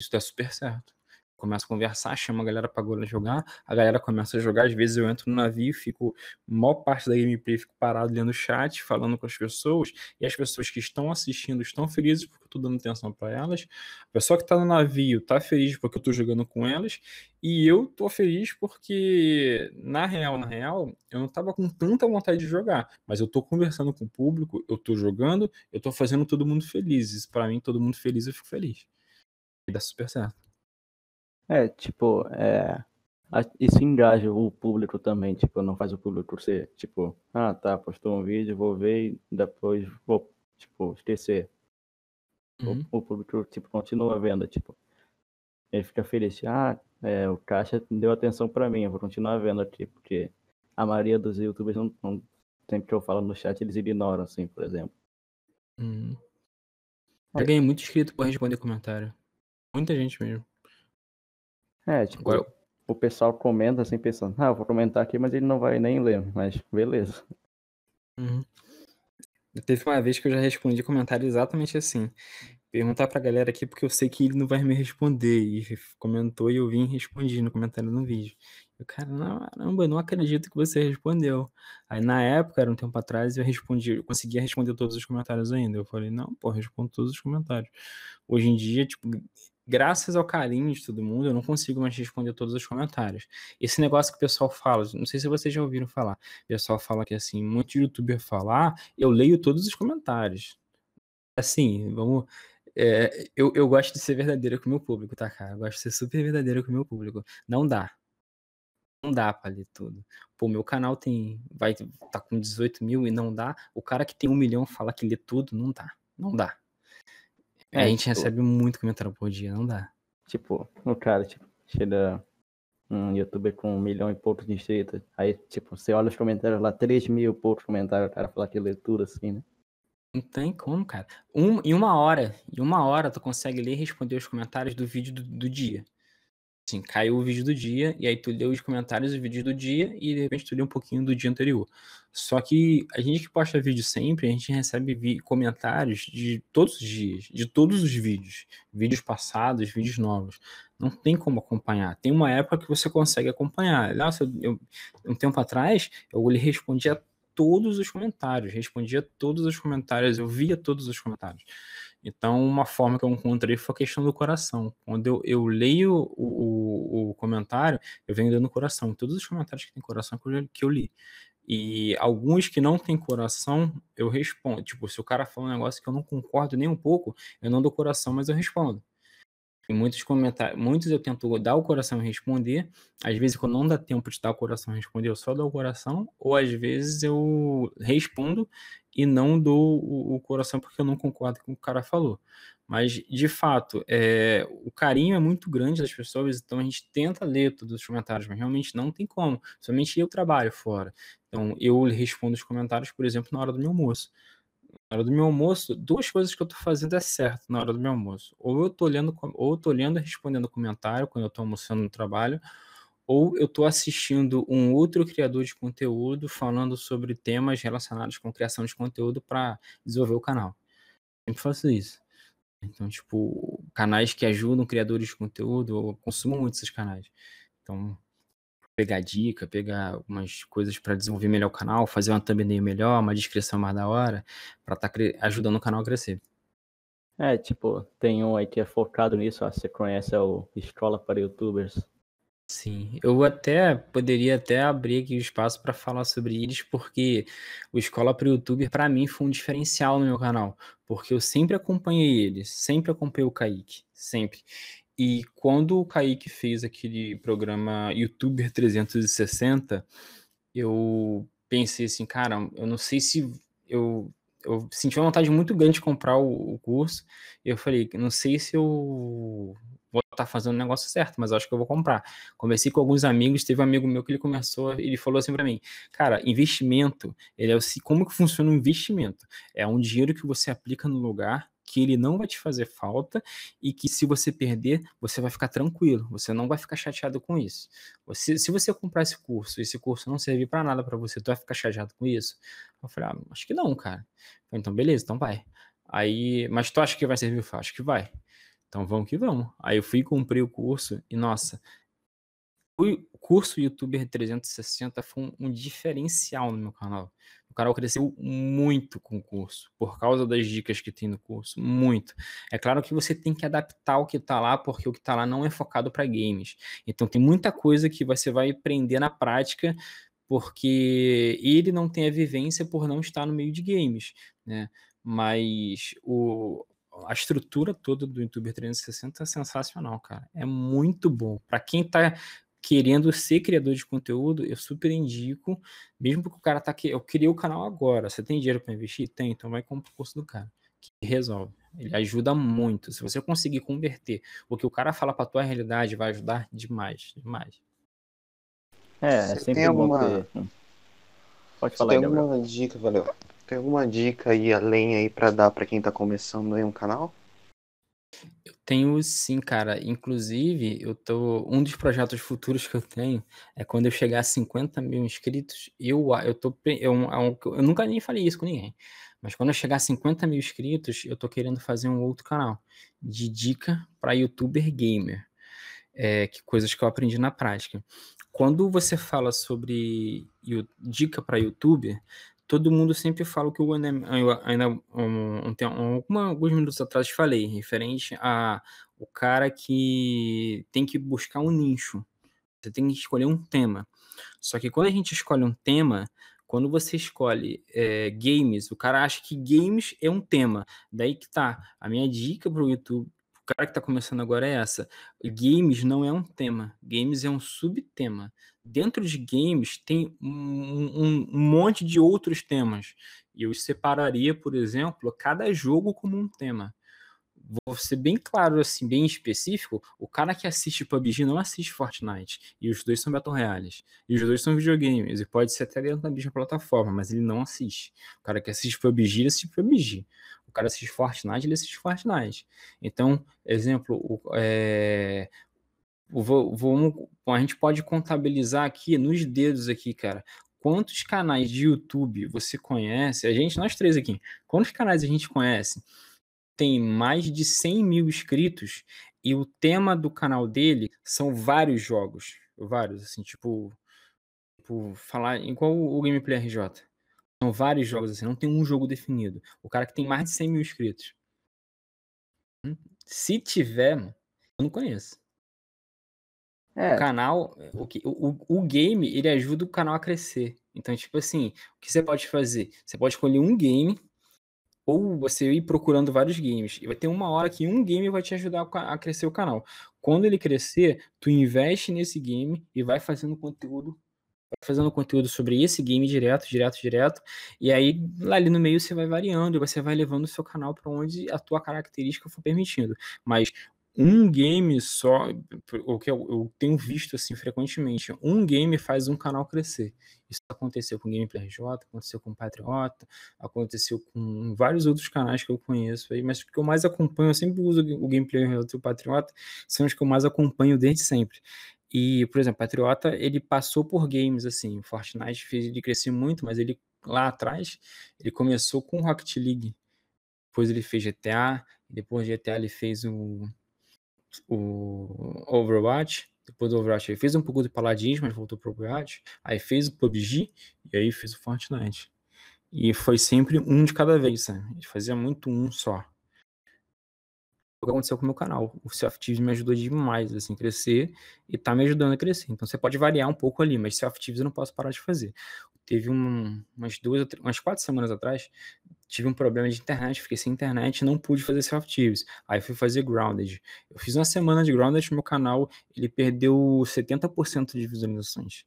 S2: isso dá super certo. Começa a conversar, chama a galera pra agora jogar, a galera começa a jogar, às vezes eu entro no navio, fico, maior parte da gameplay, fico parado lendo o chat, falando com as pessoas, e as pessoas que estão assistindo estão felizes porque eu tô dando atenção para elas, a pessoa que tá no navio tá feliz porque eu tô jogando com elas, e eu tô feliz porque, na real, na real, eu não tava com tanta vontade de jogar, mas eu tô conversando com o público, eu tô jogando, eu tô fazendo todo mundo feliz. Para mim, todo mundo feliz, eu fico feliz. E dá super certo.
S1: É, tipo, é, isso engaja o público também, tipo, não faz o público ser, tipo, ah, tá, postou um vídeo, vou ver e depois vou, tipo, esquecer. Uhum. O, o, público, tipo, continua vendo, tipo, ele fica feliz, ah, é, o Caixa deu atenção para mim, eu vou continuar vendo aqui, porque a maioria dos youtubers não, não sempre que eu falo no chat, eles ignoram, assim, por exemplo.
S2: Hum. Eu ganhei muito inscrito por responder comentário. Muita gente mesmo.
S1: É, tipo, Agora... o pessoal comenta assim, pensando, ah, eu vou comentar aqui, mas ele não vai nem ler, mas beleza.
S2: Uhum. Teve uma vez que eu já respondi comentário exatamente assim. Perguntar pra galera aqui, porque eu sei que ele não vai me responder. E comentou e eu vim respondi no comentário no vídeo. Eu, caramba, eu não acredito que você respondeu. Aí na época, era um tempo atrás, eu respondi, eu conseguia responder todos os comentários ainda. Eu falei, não, pô, respondo todos os comentários. Hoje em dia, tipo, graças ao carinho de todo mundo, eu não consigo mais responder todos os comentários. Esse negócio que o pessoal fala, não sei se vocês já ouviram falar, o pessoal fala que assim, muito youtuber falar, eu leio todos os comentários. Assim, vamos. É, eu, eu gosto de ser verdadeiro com o meu público, tá, cara? Eu gosto de ser super verdadeiro com o meu público. Não dá. Não dá pra ler tudo. Pô, meu canal tem. Vai tá com 18 mil e não dá. O cara que tem um milhão fala que lê tudo, não dá. Não dá. É, a gente tipo, recebe muito comentário por dia, não dá.
S1: Tipo, o cara, tipo, chega um youtuber com um milhão e poucos de inscritos, aí, tipo, você olha os comentários lá, 3 mil e poucos comentários, o cara fala que tudo assim, né?
S2: Não tem como, cara. Um, em uma hora, em uma hora tu consegue ler e responder os comentários do vídeo do, do dia. Assim, caiu o vídeo do dia, e aí tu leu os comentários do vídeo do dia, e de repente tu leu um pouquinho do dia anterior. Só que a gente que posta vídeo sempre, a gente recebe comentários de todos os dias, de todos os vídeos. Vídeos passados, vídeos novos. Não tem como acompanhar. Tem uma época que você consegue acompanhar. Nossa, eu, um tempo atrás, eu lhe respondia todos os comentários, respondia todos os comentários, eu via todos os comentários. Então, uma forma que eu encontrei foi a questão do coração. Quando eu, eu leio o, o, o comentário, eu venho dando coração. Todos os comentários que tem coração que eu, que eu li. E alguns que não tem coração, eu respondo. Tipo, se o cara fala um negócio que eu não concordo nem um pouco, eu não dou coração, mas eu respondo. Muitos comentários, muitos eu tento dar o coração e responder. Às vezes, quando não dá tempo de dar o coração e responder, eu só dou o coração. Ou às vezes eu respondo e não dou o, o coração porque eu não concordo com o que o cara falou. Mas, de fato, é, o carinho é muito grande das pessoas, então a gente tenta ler todos os comentários, mas realmente não tem como. Somente eu trabalho fora. Então, eu respondo os comentários, por exemplo, na hora do meu almoço na hora do meu almoço, duas coisas que eu tô fazendo é certo na hora do meu almoço. Ou eu tô lendo, ou eu tô lendo e respondendo comentário quando eu tô almoçando no trabalho, ou eu tô assistindo um outro criador de conteúdo falando sobre temas relacionados com criação de conteúdo para desenvolver o canal. Sempre faço isso. Então, tipo, canais que ajudam criadores de conteúdo, eu consumo muito esses canais. Então, pegar dica, pegar algumas coisas para desenvolver melhor o canal, fazer uma thumbnail melhor, uma descrição mais da hora, para estar tá ajudando o canal a crescer.
S1: É, tipo, tem um aí que é focado nisso, ó, você conhece é o Escola para Youtubers.
S2: Sim, eu até poderia até abrir aqui o espaço para falar sobre eles, porque o Escola para Youtuber para mim foi um diferencial no meu canal, porque eu sempre acompanhei eles, sempre acompanhei o Kaique, sempre. E quando o Kaique fez aquele programa YouTuber 360, eu pensei assim, cara, eu não sei se eu eu senti uma vontade muito grande de comprar o, o curso. Eu falei, não sei se eu vou estar tá fazendo o negócio certo, mas acho que eu vou comprar. Conversei com alguns amigos, teve um amigo meu que ele começou, ele falou assim para mim, cara, investimento, ele é o, como que funciona o investimento? É um dinheiro que você aplica no lugar que ele não vai te fazer falta e que se você perder, você vai ficar tranquilo, você não vai ficar chateado com isso. Você, se você comprar esse curso e esse curso não servir para nada para você, tu vai ficar chateado com isso? Eu falei, ah, acho que não, cara. Falei, então, beleza, então vai. Aí, mas tu acha que vai servir? Eu falei, acho que vai. Então vamos que vamos. Aí eu fui comprei o curso e, nossa, o curso YouTuber 360 foi um, um diferencial no meu canal. O canal cresceu muito com o curso, por causa das dicas que tem no curso, muito. É claro que você tem que adaptar o que está lá, porque o que está lá não é focado para games. Então tem muita coisa que você vai aprender na prática, porque ele não tem a vivência por não estar no meio de games, né? Mas o, a estrutura toda do YouTuber 360 é sensacional, cara. É muito bom. Para quem está querendo ser criador de conteúdo, eu super indico, mesmo porque o cara tá aqui, eu criei o canal agora, você tem dinheiro para investir? Tem, então vai comprar o curso do cara, que resolve. Ele ajuda muito. Se você conseguir converter o que o cara fala para tua realidade, vai ajudar demais, demais.
S1: É, é sempre tem alguma... Ter...
S3: Pode falar, Tem alguma dica, valeu. Tem alguma dica aí além aí para dar para quem tá começando aí um canal?
S2: Eu tenho sim, cara. Inclusive, eu tô. Um dos projetos futuros que eu tenho é quando eu chegar a 50 mil inscritos, eu, eu tô. Eu, eu, eu nunca nem falei isso com ninguém. Mas quando eu chegar a 50 mil inscritos, eu tô querendo fazer um outro canal de dica para youtuber gamer. É, que coisas que eu aprendi na prática. Quando você fala sobre dica para youtuber, todo mundo sempre fala o que eu ainda, um, um, um, alguns minutos atrás falei, referente a o cara que tem que buscar um nicho. Você tem que escolher um tema. Só que quando a gente escolhe um tema, quando você escolhe é, games, o cara acha que games é um tema. Daí que tá. A minha dica para o YouTube, o cara que está começando agora é essa. Games não é um tema. Games é um subtema dentro de games tem um, um, monte de outros temas. E eu separaria, por exemplo, cada jogo como um tema. Vou ser bem claro, assim, bem específico. O cara que assiste PUBG não assiste Fortnite. E os dois são Battle Royales. E os dois são videogames. E pode ser até dentro da mesma plataforma, mas ele não assiste. O cara que assiste PUBG, ele assiste PUBG. O cara assiste Fortnite, ele assiste Fortnite. Então, exemplo, o, é, Vamos, a gente pode contabilizar aqui nos dedos aqui, cara. Quantos canais de YouTube você conhece? A gente, nós três aqui. Quantos canais a gente conhece? Tem mais de 100 mil inscritos e o tema do canal dele são vários jogos. Vários, assim, tipo. tipo falar igual o Gameplay RJ. São vários jogos, assim, não tem um jogo definido. O cara que tem mais de 100 mil inscritos. Se tiver, eu não conheço.
S1: É.
S2: O canal, o, o, o game, ele ajuda o canal a crescer. Então, tipo assim, o que você pode fazer? Você pode escolher um game ou você ir procurando vários games. E vai ter uma hora que um game vai te ajudar a crescer o canal. Quando ele crescer, tu investe nesse game e vai fazendo conteúdo, fazendo conteúdo sobre esse game direto, direto, direto. E aí lá ali no meio você vai variando você vai levando o seu canal para onde a tua característica for permitindo. Mas um game só, o que eu, eu, tenho visto assim frequentemente, um game faz um canal crescer. Isso aconteceu com o Gameplay RJ, aconteceu com o Patriota, aconteceu com vários outros canais que eu conheço aí, mas o que eu mais acompanho, eu sempre uso o Gameplay RJ e o Patriota, são os que eu mais acompanho desde sempre. E, por exemplo, Patriota, ele passou por games assim, o Fortnite fez ele crescer muito, mas ele lá atrás, ele começou com Rocket League. Depois ele fez GTA, depois de GTA ele fez o o Overwatch, depois do Overwatch ele fez um pouco do Paladins, mas voltou pro Overwatch, aí fez o PUBG e aí fez o Fortnite. E foi sempre um de cada vez, sabe? Ele fazia muito um só. O que aconteceu com o meu canal. O Self Thieves me ajudou demais assim, crescer e tá me ajudando a crescer. Então você pode variar um pouco ali, mas Self Thieves eu não posso parar de fazer. Teve um, umas duas, umas quatro semanas atrás, tive um problema de internet, fiquei sem internet, não pude fazer self-tives. Aí fui fazer grounded. Eu fiz uma semana de grounded, meu canal ele perdeu 70% de visualizações.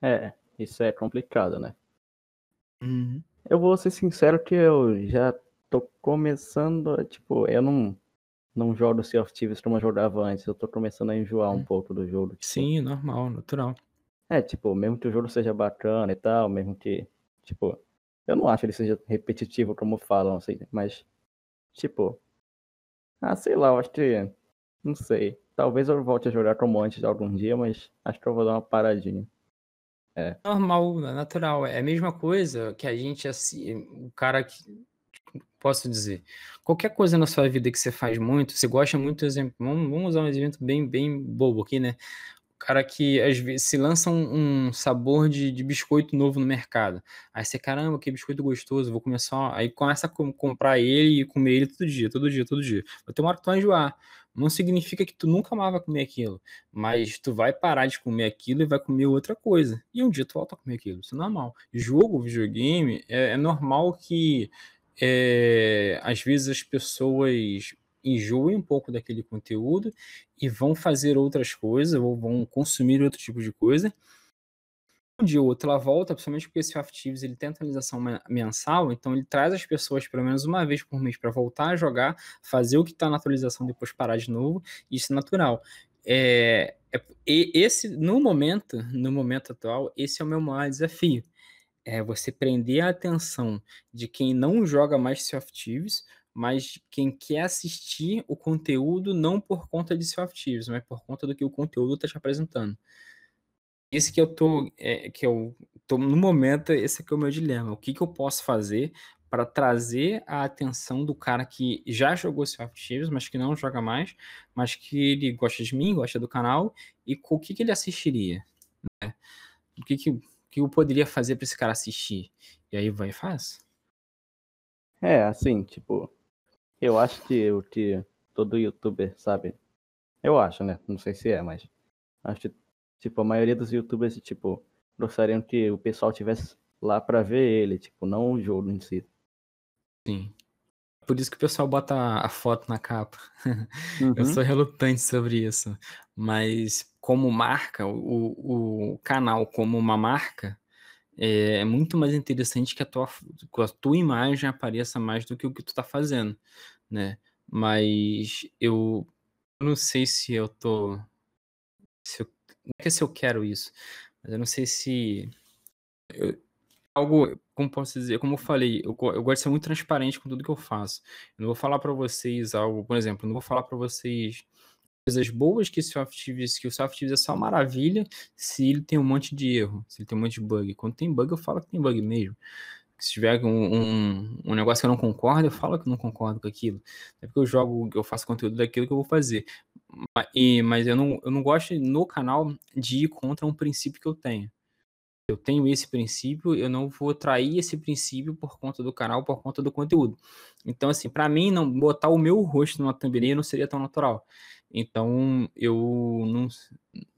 S1: É, isso é complicado, né?
S2: Uhum.
S1: Eu vou ser sincero que eu já tô começando, tipo, eu não não jogo Sea of Thieves como eu jogava antes, eu tô começando a enjoar um hum. pouco do jogo. Tipo.
S2: Sim, normal, natural.
S1: É, tipo, mesmo que o jogo seja bacana e tal, mesmo que, tipo, eu não acho ele seja repetitivo como falam, assim, mas, tipo, ah, sei lá, eu acho que, não sei, talvez eu volte a jogar como antes algum dia, mas acho que eu vou dar uma paradinha. É.
S2: Normal, natural, é a mesma coisa que a gente, assim, o cara que, posso dizer, qualquer coisa na sua vida que você faz muito, você gosta muito, exemplo, vamos, vamos usar um exemplo bem, bem bobo aqui, né? cara que às vezes se lança um, um sabor de, de, biscoito novo no mercado. Aí você, caramba, que biscoito gostoso, vou começar. Aí começa a com, comprar ele e comer ele todo dia, todo dia, todo dia. Vai ter uma hora que tu vai enjoar. Não significa que tu nunca vai comer aquilo, mas tu vai parar de comer aquilo e vai comer outra coisa. E um dia tu volta a comer aquilo. Isso é normal. Jogo, videogame, é, é normal que é, às vezes as pessoas enjoem um pouco daquele conteúdo e vão fazer outras coisas, ou vão consumir outro tipo de coisa. Um dia ou outro ela volta, principalmente porque esse Actives ele tem atualização mensal, então ele traz as pessoas pelo menos uma vez por mês para voltar a jogar, fazer o que está na atualização, depois parar de novo, isso é natural. É, é, esse, no momento, no momento atual, esse é o meu maior desafio. É você prender a atenção de quem não joga mais Sea of Thieves mas quem quer assistir o conteúdo não por conta de self-tiers, mas por conta do que o conteúdo está te apresentando. Esse que eu tô, é, que eu tô no momento, esse aqui é o meu dilema. O que, que eu posso fazer para trazer a atenção do cara que já jogou self-tiers, mas que não joga mais, mas que ele gosta de mim, gosta do canal, e o que, que ele assistiria? Né? O que, que, que eu poderia fazer para esse cara assistir? E aí vai e faz.
S1: É, assim, tipo, eu acho que o que todo youtuber sabe. Eu acho, né? Não sei se é, mas. Acho que, tipo, a maioria dos youtubers, tipo, gostariam que o pessoal tivesse lá pra ver ele, tipo, não o jogo em si.
S2: Sim. Por isso que o pessoal bota a foto na capa. Uhum. Eu sou relutante sobre isso. Mas como marca, o, o canal como uma marca, é, é muito mais interessante que a tua, que a tua imagem apareça mais do que o que tu tá fazendo, né? Mas eu, eu não sei se eu tô. Se eu, não é que se eu quero isso, mas eu não sei se. Eu, algo, como posso dizer, como eu falei, eu, eu gosto de ser muito transparente com tudo que eu faço. Eu não vou falar para vocês algo, por exemplo, não vou falar para vocês coisas boas que, Softives, que o Softives é só maravilha se ele tem um monte de erro, se ele tem um monte de bug. Quando tem bug, eu falo que tem bug mesmo. Se tiver um, um, um, negócio que eu não concordo, eu falo que eu não concordo com aquilo. É porque eu jogo, eu faço conteúdo daquilo que eu vou fazer. E, mas eu não, eu não gosto no canal de ir contra um princípio que eu tenho. Eu tenho esse princípio, eu não vou trair esse princípio por conta do canal, por conta do conteúdo. Então, assim, para mim, não botar o meu rosto numa thumbnail não seria tão natural. Então, eu não,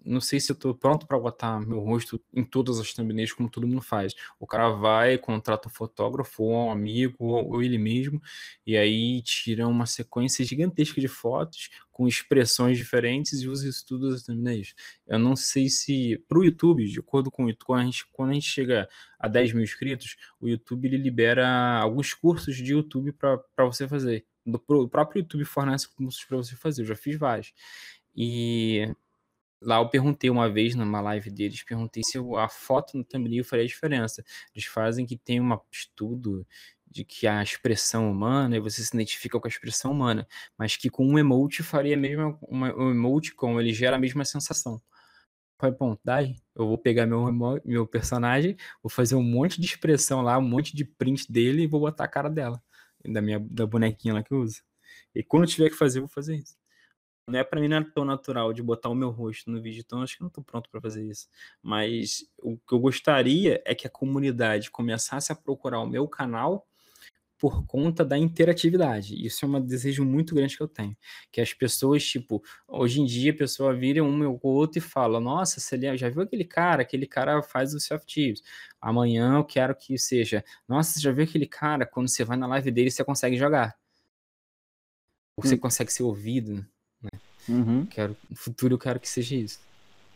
S2: não sei se eu tô pronto para botar meu rosto em todas as thumbnails como todo mundo faz. O cara vai, contrata um fotógrafo, ou um amigo, ou ele mesmo, e aí tira uma sequência gigantesca de fotos com expressões diferentes e usa isso tudo nas thumbnails. Eu não sei se, para o YouTube, de acordo com o YouTube, quando a gente, quando a gente chega a 10 mil inscritos, o YouTube ele libera alguns cursos de YouTube para você fazer do o próprio YouTube fornece cursos para você fazer, eu já fiz vários. E lá eu perguntei uma vez numa live deles, perguntei se a foto no thumbnail faria diferença. Eles fazem que tem um estudo de que a expressão humana, e você se identifica com a expressão humana, mas que com um emote faria a mesma, uma, um emote com ele gera a mesma sensação. Falei, bom, daí eu vou pegar meu, meu personagem, vou fazer um monte de expressão lá, um monte de print dele e vou botar a cara dela da minha da bonequinha lá que eu uso. E quando tiver que fazer, eu vou fazer isso. Não é para mim não é tão natural de botar o meu rosto no vídeo, então acho que não tô pronto para fazer isso. Mas o que eu gostaria é que a comunidade começasse a procurar o meu canal por conta da interatividade. Isso é um desejo muito grande que eu tenho. Que as pessoas, tipo, hoje em dia a pessoa vira um ou outro e fala: Nossa, você já viu aquele cara? Aquele cara faz o self tips. Amanhã eu quero que seja. Nossa, você já viu aquele cara? Quando você vai na live dele, você consegue jogar. Ou você hum. consegue ser ouvido. Né?
S1: Uhum.
S2: Quero, no futuro eu quero que seja isso.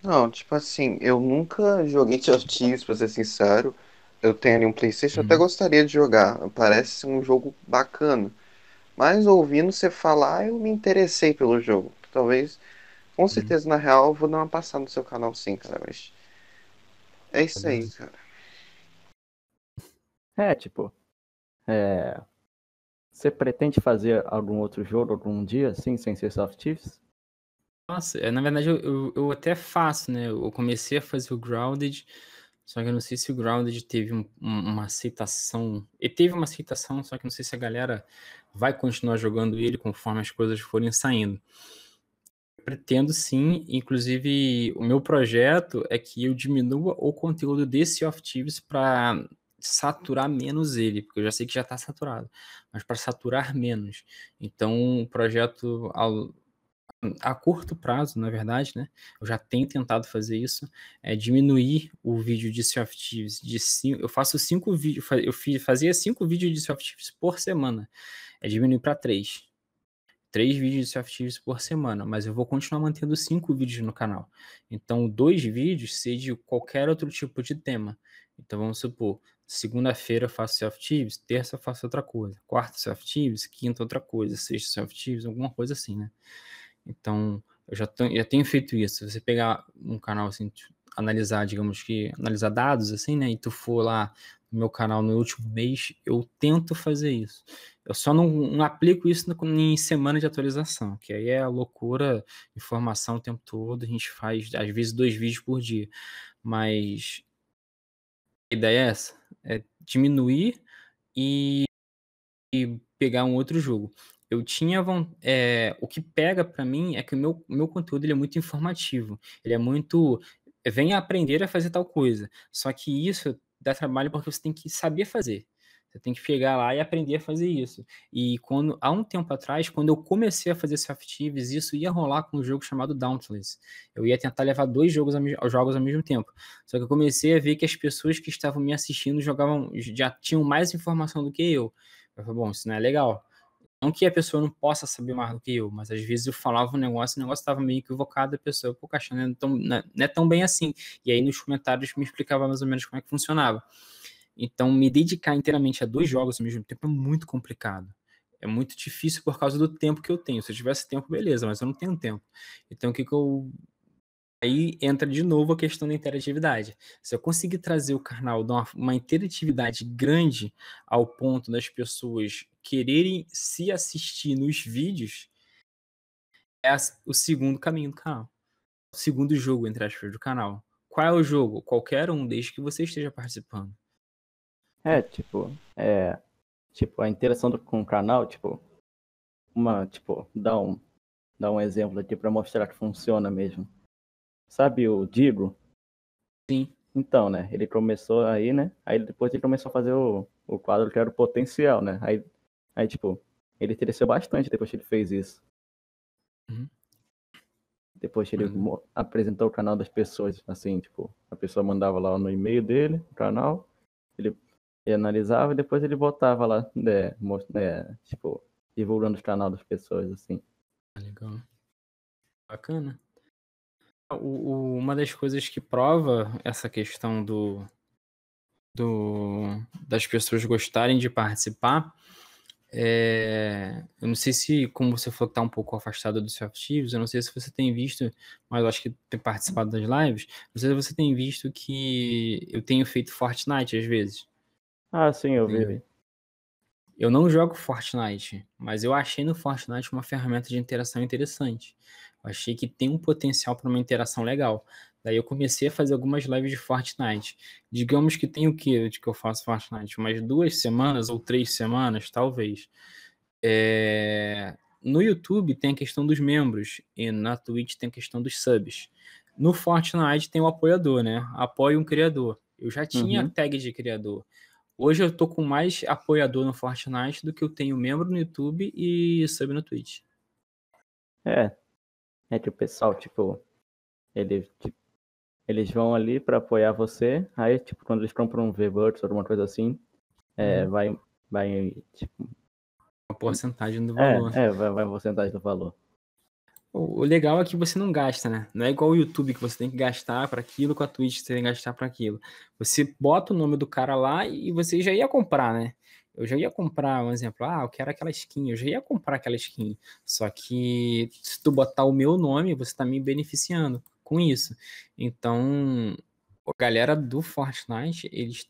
S3: Não, tipo assim, eu nunca joguei Self Tips, pra ser sincero eu tenho ali um PlayStation, uhum. até gostaria de jogar. Parece ser um jogo bacana. Mas ouvindo você falar, eu me interessei pelo jogo. Talvez, com uhum. certeza, uhum. na real, eu vou dar uma passada no seu canal sim, cara. Mas é isso aí, cara.
S1: É, tipo. É... Você pretende fazer algum outro jogo algum dia, assim, sem ser Soft Chiefs?
S2: Nossa, na verdade eu, eu, eu, até faço, né? Eu comecei a fazer o Grounded só que eu não sei se o Grounded teve um, uma aceitação. Ele teve uma aceitação, só que não sei se a galera vai continuar jogando ele conforme as coisas forem saindo. Eu pretendo sim, inclusive o meu projeto é que eu diminua o conteúdo desse Off Thieves para saturar menos ele, porque eu já sei que já está saturado, mas para saturar menos. Então, o projeto a curto prazo, na verdade, né? Eu já tenho tentado fazer isso, é diminuir o vídeo de Softives de cinco, eu faço cinco vídeos, eu fazia cinco vídeos de Softives por semana, é diminuir para três. Três vídeos de Softives por semana, mas eu vou continuar mantendo cinco vídeos no canal. Então, dois vídeos de qualquer outro tipo de tema. Então, vamos supor, segunda-feira eu faço Softives, terça eu faço outra coisa, quarta Softives, quinta outra coisa, sexta Softives, alguma coisa assim, né? Então, eu já, já tenho feito isso. Se você pegar um canal assim, analisar, digamos que, analisar dados assim, né, e tu for lá no meu canal no último mês, eu tento fazer isso. Eu só não, não aplico isso em semana de atualização, que aí é a loucura, informação o tempo todo, a gente faz às vezes dois vídeos por dia. Mas a ideia é essa, é diminuir e, e pegar um outro jogo eu tinha é, o que pega para mim é que o meu, meu conteúdo ele é muito informativo, ele é muito venha aprender a fazer tal coisa. Só que isso dá trabalho porque você tem que saber fazer. Você tem que chegar lá e aprender a fazer isso. E quando há um tempo atrás, quando eu comecei a fazer softives, isso ia rolar com um jogo chamado Dauntless. Eu ia tentar levar dois jogos, aos jogos ao mesmo tempo. Só que eu comecei a ver que as pessoas que estavam me assistindo jogavam, já tinham mais informação do que eu. Eu falei, bom, isso não é legal. Não que a pessoa não possa saber mais do que eu, mas às vezes eu falava um negócio e o negócio estava meio equivocado, a pessoa, pô, caixa, não é, tão, não é tão bem assim. E aí nos comentários me explicava mais ou menos como é que funcionava. Então, me dedicar inteiramente a dois jogos ao mesmo tempo é muito complicado. É muito difícil por causa do tempo que eu tenho. Se eu tivesse tempo, beleza, mas eu não tenho tempo. Então, o que, que eu Aí entra de novo a questão da interatividade. Se eu conseguir trazer o canal de uma, uma interatividade grande ao ponto das pessoas quererem se assistir nos vídeos, é o segundo caminho do canal. O segundo jogo, entre aspas, do canal. Qual é o jogo? Qualquer um, desde que você esteja participando.
S1: É, tipo, é, tipo, a interação do, com o canal, tipo, uma, tipo, dá um, dá um exemplo aqui para mostrar que funciona mesmo. Sabe o Digo?
S2: Sim.
S1: Então, né? Ele começou aí, né? Aí depois ele começou a fazer o, o quadro que era o potencial, né? Aí, aí, tipo, ele cresceu bastante depois que ele fez isso.
S2: Uhum.
S1: Depois que ele
S2: Uhum.
S1: apresentou o canal das pessoas, assim, tipo, a pessoa mandava lá no e-mail dele, o canal, ele, ele analisava e depois ele botava lá, né, né, tipo, divulgando o canal das pessoas, assim.
S2: Ah, Legal. Bacana. O- o- uma das coisas que prova essa questão do, do das pessoas gostarem de participar é, eu não sei se, como você falou que tá um pouco afastado dos ativos, eu não sei se você tem visto, mas eu acho que tem participado das lives, não sei se você tem visto que eu tenho feito Fortnite às vezes.
S1: Ah, sim, eu vi.
S2: Eu não jogo Fortnite, mas eu achei no Fortnite uma ferramenta de interação interessante. Eu achei que tem um potencial para uma interação legal. Daí eu comecei a fazer algumas lives de Fortnite. Digamos que tem o que de que eu faço Fortnite? Umas duas semanas ou três semanas, talvez. É, No YouTube tem a questão dos membros e na Twitch tem a questão dos subs. No Fortnite tem o apoiador, né? Apoia um criador. Eu já tinha
S1: Uhum.
S2: tag de criador. Hoje eu tô com mais apoiador no Fortnite do que eu tenho membro no YouTube e sub no Twitch.
S1: É. É que o pessoal, tipo, ele, tipo, eles vão ali pra apoiar você, aí, tipo, quando eles compram um V-Bucks ou alguma coisa assim, é,
S2: Uhum.
S1: vai, vai, tipo,
S2: Uma porcentagem do
S1: é,
S2: valor.
S1: é, vai, vai a porcentagem do valor.
S2: O o legal é que você não gasta, né? Não é igual o YouTube que você tem que gastar para aquilo, com a Twitch você tem que gastar para aquilo. Você bota o nome do cara lá e você já ia comprar, né? Eu já ia comprar, um exemplo, ah, eu quero aquela skin, eu já ia comprar aquela skin. Só que se tu botar o meu nome, você tá me beneficiando com isso. Então, a galera do Fortnite, eles,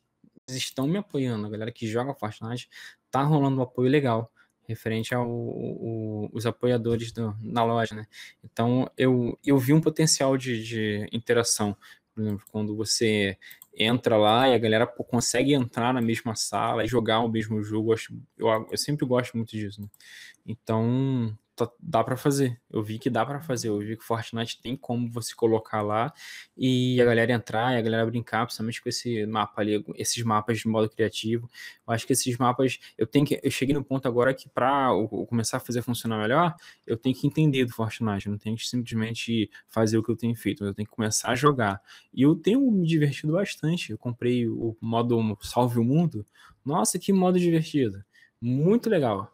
S2: eles estão me apoiando. A galera que joga Fortnite tá rolando um apoio legal referente ao, o- os apoiadores do- na loja, né? Então eu, eu vi um potencial de, de interação. Por exemplo, quando você entra lá e a galera pô, consegue entrar na mesma sala e jogar o mesmo jogo, eu, eu, eu sempre gosto muito disso, né? Então tá- dá pra fazer. Eu vi que dá pra fazer. Eu vi que Fortnite tem como você colocar lá e a galera entrar e a galera brincar, principalmente com esse mapa ali, esses mapas de modo criativo. Eu acho que esses mapas, eu tenho que, eu cheguei no ponto agora que para começar a fazer funcionar melhor, eu tenho que entender do Fortnite, eu não tenho que simplesmente fazer o que eu tenho feito, eu tenho que começar a jogar. E eu tenho me divertido bastante. Eu comprei o modo Salve o Mundo. Nossa, que modo divertido. Muito legal.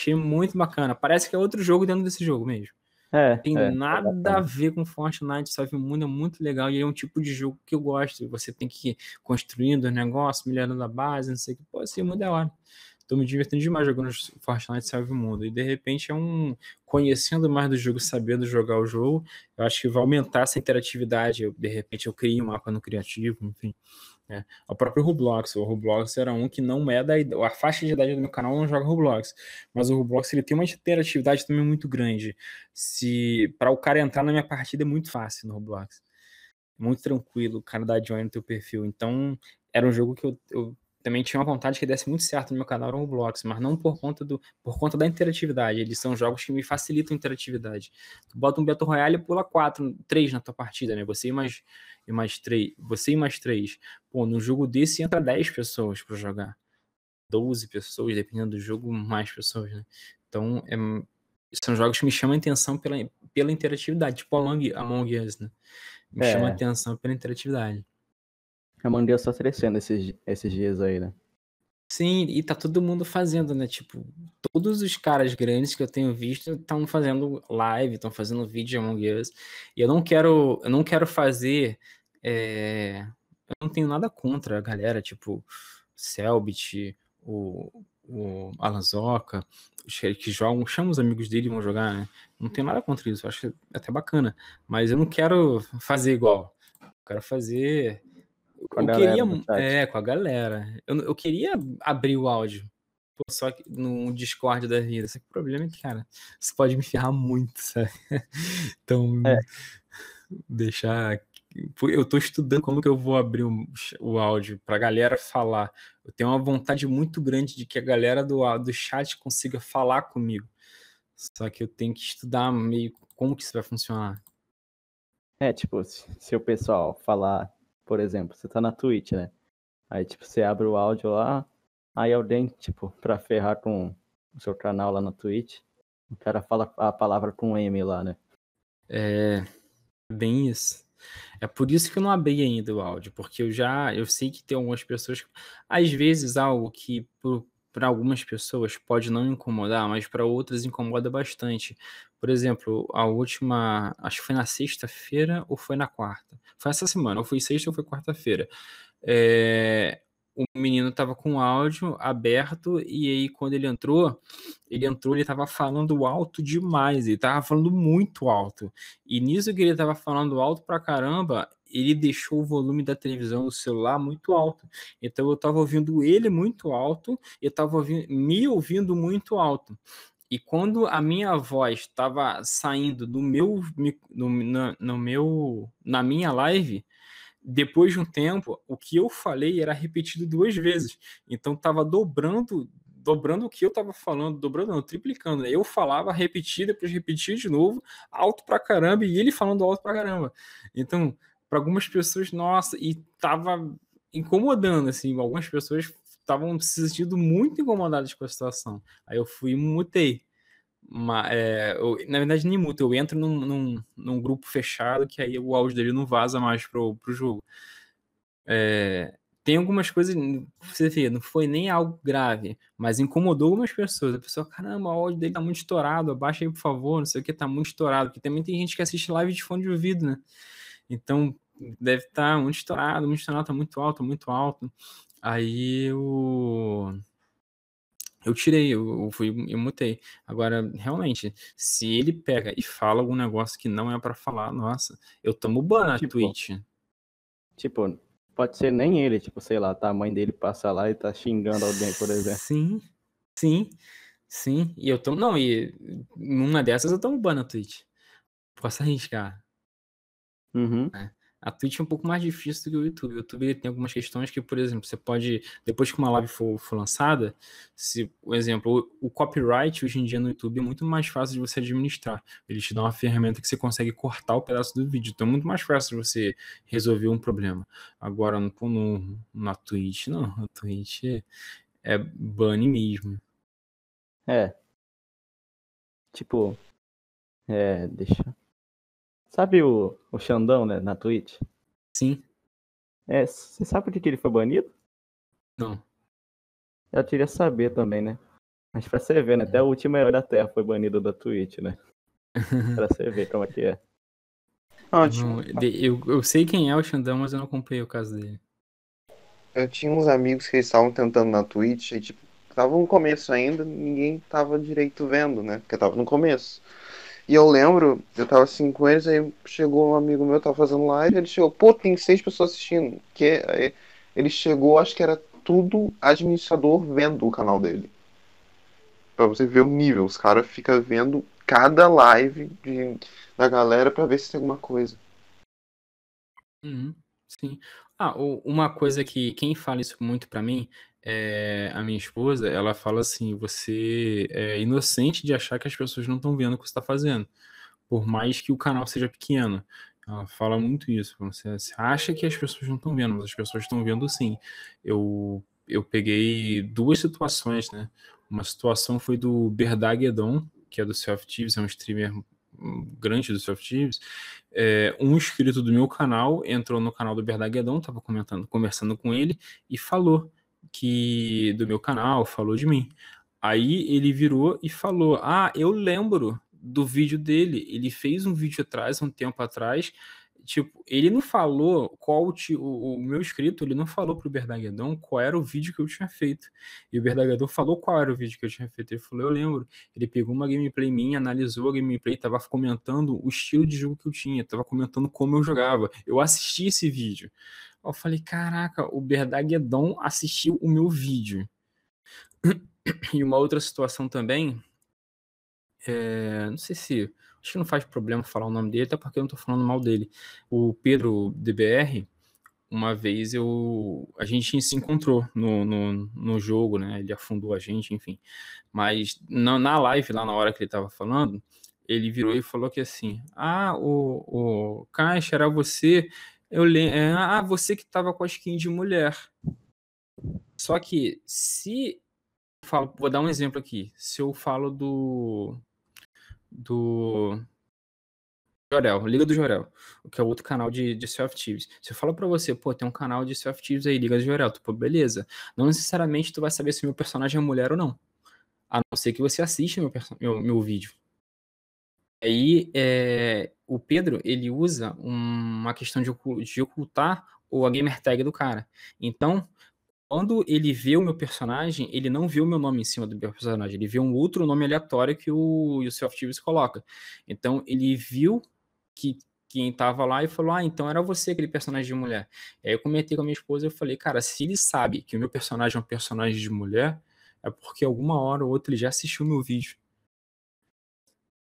S2: Achei muito bacana. Parece que é outro jogo dentro desse jogo mesmo.
S1: É,
S2: Tem
S1: é, é
S2: nada a
S1: bacana.
S2: ver com Fortnite, Salve o Mundo é muito legal e é um tipo de jogo que eu gosto. Você tem que ir construindo os negócios, melhorando a base, não sei o que. Pô, mundo é hora. Tô me divertindo demais jogando Fortnite Salve o Mundo. E de repente é um. Conhecendo mais do jogo, sabendo jogar o jogo, eu acho que vai aumentar essa interatividade. Eu, de repente eu criei um mapa no criativo, enfim. É. O próprio Roblox. O Roblox era um que não é da. A faixa de idade do meu canal não joga Roblox. Mas o Roblox ele tem uma interatividade também muito grande. Se para o cara entrar na minha partida é muito fácil no Roblox. Muito tranquilo, o cara dá join no teu perfil. Então, era um jogo que eu, eu também tinha uma vontade que desse muito certo no meu canal, era o Roblox, mas não por conta, do, por conta da interatividade. Eles são jogos que me facilitam a interatividade. Tu bota um Battle Royale e pula quatro, três na tua partida, né? Você e mais, e mais três. Você e mais três. Pô, no jogo desse entra 10 pessoas para jogar. 12 pessoas, dependendo do jogo, mais pessoas, né? Então, é, são jogos que me chamam a atenção pela, pela interatividade, tipo Among, Among Us, né? Me
S1: É.
S2: chama a atenção pela interatividade.
S1: A Mangueira só crescendo esses, esses dias aí, né?
S2: Sim, e tá todo mundo fazendo, né? Tipo, todos os caras grandes que eu tenho visto estão fazendo live, estão fazendo vídeo de Among Us. E eu não quero, eu não quero fazer. é, Eu não tenho nada contra a galera, tipo, Selbit, o, o Alanzoca, os que jogam, chama os amigos dele e vão jogar, né? Não tenho nada contra isso, acho até bacana. Mas eu não quero fazer igual. Eu quero fazer.
S1: Com
S2: eu
S1: galera
S2: queria. É, com a galera. Eu, eu queria abrir o áudio. Pô, Só que no Discord da vida. Só que o problema é que, cara, isso pode me ferrar muito, sabe? Então,
S1: É.
S2: deixar. Eu tô estudando como que eu vou abrir o, o áudio pra galera falar. Eu tenho uma vontade muito grande de que a galera do, do chat consiga falar comigo. Só que eu tenho que estudar meio como que isso vai funcionar.
S1: É, tipo, se, se o pessoal falar por exemplo, você tá na Twitch, né? Aí, tipo, você abre o áudio lá, aí alguém, tipo, pra ferrar com o seu canal lá na Twitch, o cara fala a palavra com M lá, né?
S2: É bem isso. É por isso que eu não abri ainda o áudio, porque eu já eu sei que tem algumas pessoas, às vezes algo que para algumas pessoas pode não incomodar, mas para outras incomoda bastante. Por exemplo, a última, acho que foi na sexta-feira ou foi na quarta. Foi essa semana, ou foi sexta ou foi quarta-feira. É, o menino tava com o áudio aberto e aí quando ele entrou, ele entrou, ele tava falando alto demais, ele tava falando muito alto. E nisso que ele tava falando alto pra caramba, ele deixou o volume da televisão do celular muito alto. Então eu tava ouvindo ele muito alto, eu tava ouvindo, me ouvindo muito alto. E quando a minha voz estava saindo do meu no, no, no meu na minha live, depois de um tempo, o que eu falei era repetido duas vezes. Então estava dobrando, dobrando o que eu estava falando, dobrando, não, triplicando. Eu falava, repetia, depois repetia de novo, alto pra caramba, e ele falando alto pra caramba. Então, para algumas pessoas, nossa, e tava incomodando, assim, algumas pessoas estavam se sentindo muito incomodadas com a situação. Aí eu fui e mutei. É, eu, na verdade, nem muto, eu entro num, num, num, grupo fechado que aí o áudio dele não vaza mais pro, pro jogo. É, tem algumas coisas, você vê, não foi nem algo grave, mas incomodou algumas pessoas. A pessoa, caramba, o áudio dele tá muito estourado, abaixa aí, por favor, não sei o que, tá muito estourado. Porque também tem gente que assiste live de fone de ouvido, né? Então, deve estar tá muito estourado, muito estourado, tá muito alto, muito alto. Aí. Eu eu tirei, eu, eu fui, eu mutei. Agora, realmente, se ele pega e fala algum negócio que não é para falar, nossa, eu tomo ban na tipo, Twitch.
S1: Tipo, pode ser nem ele, tipo, sei lá, tá, a mãe dele passa lá e tá xingando alguém, por exemplo.
S2: Sim, sim, sim. E eu tomo, não, e numa dessas eu tomo ban na Twitch. Posso arriscar.
S1: Uhum.
S2: É. A Twitch é um pouco mais difícil do que o YouTube. O YouTube tem algumas questões que, por exemplo, você pode, depois que uma live for, for lançada, se, por exemplo, o, o, copyright hoje em dia no YouTube é muito mais fácil de você administrar. Ele te dá uma ferramenta que você consegue cortar o pedaço do vídeo. Então é muito mais fácil de você resolver um problema. Agora, no, no, na Twitch, não. Na Twitch é, é mesmo.
S1: É. Tipo, é, deixa Sabe o, o Xandão, né, na Twitch?
S2: Sim.
S1: É, você sabe por que ele foi banido?
S2: Não.
S1: Eu queria saber também, né? Mas pra você ver, né? Até o último herói da Terra foi banido da Twitch, né? pra você ver como é que é.
S2: Ótimo. eu, eu sei quem é o Xandão, mas eu não acompanhei o caso dele.
S3: Eu tinha uns amigos que estavam tentando na Twitch e, tipo, tava no começo ainda, ninguém tava direito vendo, né? Porque tava no começo. E eu lembro, eu tava assim com eles, aí chegou um amigo meu, tava fazendo live, ele chegou, pô, tem seis pessoas assistindo. Que aí ele chegou, acho que era tudo administrador vendo o canal dele. Pra você ver o nível, os caras ficam vendo cada live de, da galera pra ver se tem alguma coisa.
S2: Uhum, sim. Ah, uma coisa que quem fala isso muito pra mim é, a minha esposa, ela fala assim: você é inocente de achar que as pessoas não estão vendo o que você está fazendo, por mais que o canal seja pequeno. Ela fala muito isso. Você, você acha que as pessoas não estão vendo, mas as pessoas estão vendo sim. Eu, eu peguei duas situações, né? Uma situação foi do Berdaguedon, que é do Self Thieves, é um streamer grande do Self Thieves. É, um inscrito do meu canal entrou no canal do Berdaguedon, estava comentando, conversando com ele e falou que do meu canal, falou de mim. Aí ele virou e falou: Ah, eu lembro do vídeo dele. Ele fez um vídeo atrás, um tempo atrás. Tipo, ele não falou qual o, o meu inscrito, ele não falou pro Berdaguedon qual era o vídeo que eu tinha feito. E o Berdaguedon falou qual era o vídeo que eu tinha feito. Ele falou, eu lembro. Ele pegou uma gameplay minha, analisou a gameplay, tava comentando o estilo de jogo que eu tinha, tava comentando como eu jogava. Eu assisti esse vídeo. Eu falei, caraca, o Berdaguedon assistiu o meu vídeo. E uma outra situação também, é, não sei se, acho que não faz problema falar o nome dele, até porque eu não tô falando mal dele. O Pedro DBR, uma vez eu, a gente se encontrou no, no, no jogo, né? Ele afundou a gente, enfim. Mas na, na live, lá na hora que ele tava falando, ele virou e falou que assim: Ah, o, o Caixa era você Eu lembro. É, ah, você que tava com a skin de mulher. Só que se. Falo, vou dar um exemplo aqui. Se eu falo do. Do. Jorel, Liga do Jorel, que é outro canal de, de self-tives. Se eu falo pra você, pô, tem um canal de self-tives aí, Liga do Jorel, tu, pô, beleza. Não necessariamente tu vai saber se meu personagem é mulher ou não. A não ser que você assista meu, meu, meu vídeo. Aí, é, o Pedro, ele usa uma questão de, de ocultar o a gamer tag do cara. Então, quando ele vê o meu personagem, ele não vê o meu nome em cima do meu personagem, ele vê um outro nome aleatório que o, o Self-Tives coloca. Então, ele viu que quem tava lá e falou: Ah, então era você aquele personagem de mulher. Aí eu comentei com a minha esposa e falei: Cara, se ele sabe que o meu personagem é um personagem de mulher, é porque alguma hora ou outra ele já assistiu meu vídeo.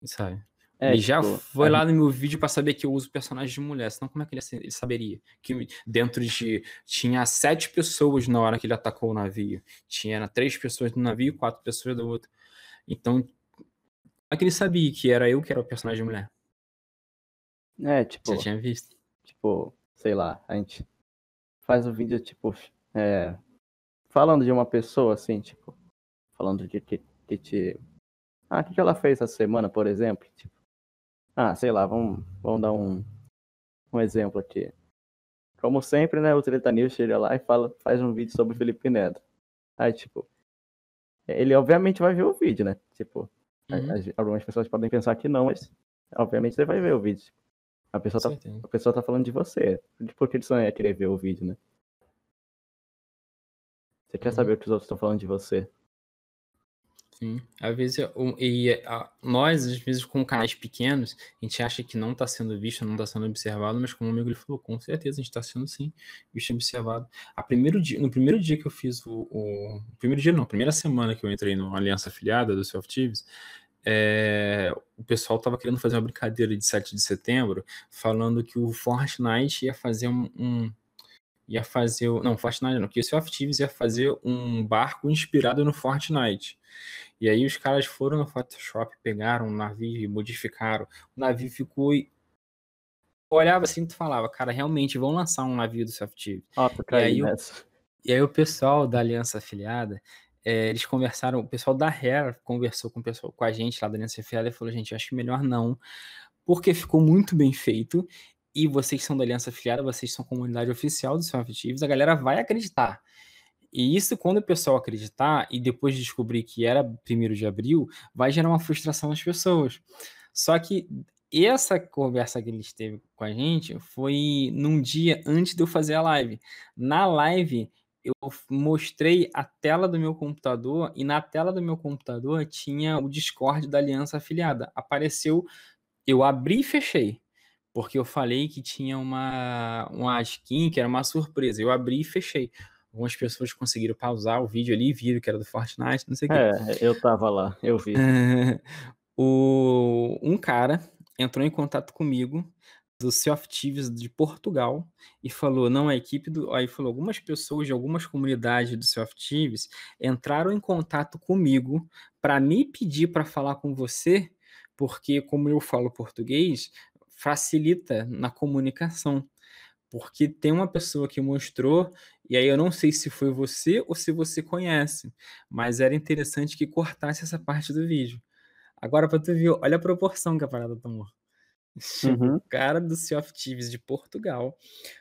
S2: Sabe? É, ele já tipo, foi lá no meu vídeo para saber que eu uso personagem de mulher, senão como é que ele, ele, saberia? Que dentro de. Tinha sete pessoas na hora que ele atacou o navio. Tinha três pessoas no navio quatro pessoas do outro. Então, é que ele sabia que era eu que era o personagem de mulher?
S1: É, tipo.
S2: Você tinha visto?
S1: Tipo, sei lá, a gente faz um vídeo, tipo, é, falando de uma pessoa, assim, tipo, falando de que, que te. Ah, o que, que ela fez essa semana, por exemplo? Tipo, ah, sei lá, vamos, vamos dar um, um exemplo aqui. Como sempre, né, o Treta News chega lá e fala, faz um vídeo sobre o Felipe Neto. Aí, tipo, ele obviamente vai ver o vídeo, né? Tipo, uhum. algumas pessoas podem pensar que não, mas obviamente você vai ver o vídeo. A pessoa, tá, a pessoa tá falando de você. Por que eles não ia querer ver o vídeo, né? Você quer uhum. saber o que os outros estão falando de você.
S2: Sim, às vezes, e a, nós, às vezes, com canais pequenos, a gente acha que não está sendo visto, não está sendo observado, mas como o amigo ele falou, com certeza a gente está sendo sim visto e observado. A primeiro dia, no primeiro dia que eu fiz o, o. Primeiro dia não, primeira semana que eu entrei no Aliança Afiliada do Self Tives, é, o pessoal estava querendo fazer uma brincadeira de 7 de setembro, falando que o Fortnite ia fazer um, um ia fazer. Não, Fortnite não, que o Self Tives ia fazer um barco inspirado no Fortnite. E aí os caras foram no Photoshop, pegaram um navio e modificaram. O navio ficou. Olhava assim e tu falava, cara, realmente vão lançar um navio do Soft
S1: Ah, e, aí,
S2: o, e aí o pessoal da Aliança Afiliada, é, eles conversaram, o pessoal da Hair conversou com, o pessoal, com a gente lá da Aliança Afiliada e falou, gente, acho que melhor não, porque ficou muito bem feito. E vocês são da Aliança Afiliada, vocês são comunidade oficial do Soft a galera vai acreditar. E isso, quando o pessoal acreditar e depois descobrir que era primeiro de abril, vai gerar uma frustração nas pessoas. Só que essa conversa que eles teve com a gente foi num dia antes de eu fazer a live. Na live, eu mostrei a tela do meu computador e na tela do meu computador tinha o Discord da Aliança Afiliada. Apareceu, eu abri e fechei. Porque eu falei que tinha uma, uma skin que era uma surpresa. Eu abri e fechei. Algumas pessoas conseguiram pausar o vídeo ali e viram que era do Fortnite, não sei o que.
S1: É, eu tava lá, eu vi.
S2: o, um cara entrou em contato comigo do Self-Tives de Portugal e falou, não, a equipe do... Aí falou, algumas pessoas de algumas comunidades do Self-Tives entraram em contato comigo para me pedir para falar com você, porque como eu falo português, facilita na comunicação porque tem uma pessoa que mostrou, e aí eu não sei se foi você ou se você conhece, mas era interessante que cortasse essa parte do vídeo. Agora, para tu ver, olha a proporção que a parada tomou. Uhum. O cara do Sea of Thieves de Portugal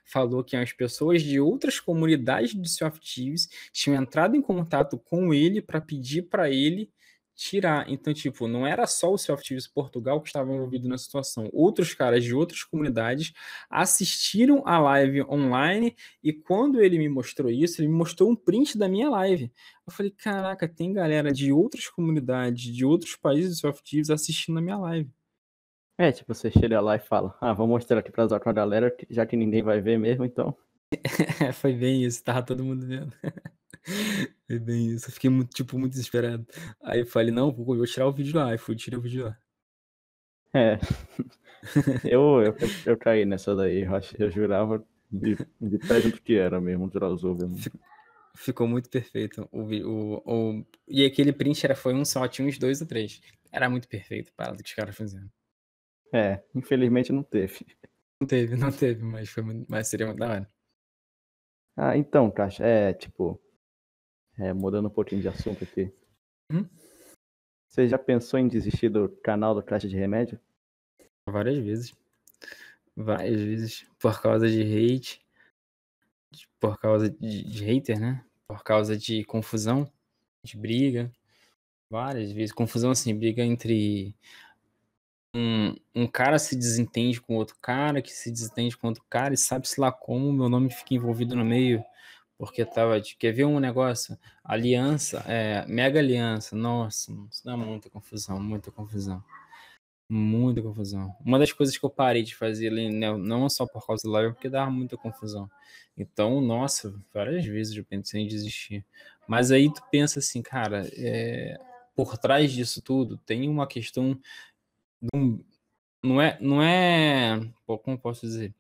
S2: falou que as pessoas de outras comunidades do Sea of Thieves tinham entrado em contato com ele para pedir para ele tirar. Então, tipo, não era só o Self-Tives Portugal que estava envolvido na situação. Outros caras de outras comunidades assistiram a live online e quando ele me mostrou isso, ele me mostrou um print da minha live. Eu falei, caraca, tem galera de outras comunidades, de outros países do Self-Tives assistindo a minha live.
S1: É, tipo, você chega lá e fala, ah, vou mostrar aqui pra outra galera, já que ninguém vai ver mesmo, então.
S2: Foi bem isso, tava todo mundo vendo. É bem isso. Eu fiquei muito, tipo, muito desesperado. Aí eu falei, não, vou tirar o vídeo lá. Aí fui tirar o vídeo lá.
S1: É. eu, eu, eu caí nessa daí. Eu, eu jurava de, de pé junto que era mesmo, tirar os ovos.
S2: Ficou muito perfeito. O, o, o, e aquele print era, foi um só, tinha uns dois ou três. Era muito perfeito para o que os caras fizeram.
S1: É, infelizmente não teve.
S2: Não teve, não teve, mas, foi mas seria muito da hora.
S1: Ah, então, Caixa, é tipo. É, mudando um pouquinho de assunto aqui.
S2: Hum?
S1: Você já pensou em desistir do canal do Caixa de Remédio?
S2: Várias vezes. Várias vezes. Por causa de hate. Por causa de, de hater, né? Por causa de confusão, de briga. Várias vezes. Confusão assim, briga entre um, um cara se desentende com outro cara, que se desentende com outro cara, e sabe-se lá como meu nome fica envolvido no meio, porque tava. de- Quer ver um negócio? Aliança, é, mega aliança. Nossa, isso dá muita confusão, muita confusão. Muita confusão. Uma das coisas que eu parei de fazer ali, né, não só por causa do live, porque dava muita confusão. Então, nossa, várias vezes eu pensei em desistir. Mas aí tu pensa assim, cara, é, por trás disso tudo tem uma questão um- não é, não é, como posso dizer?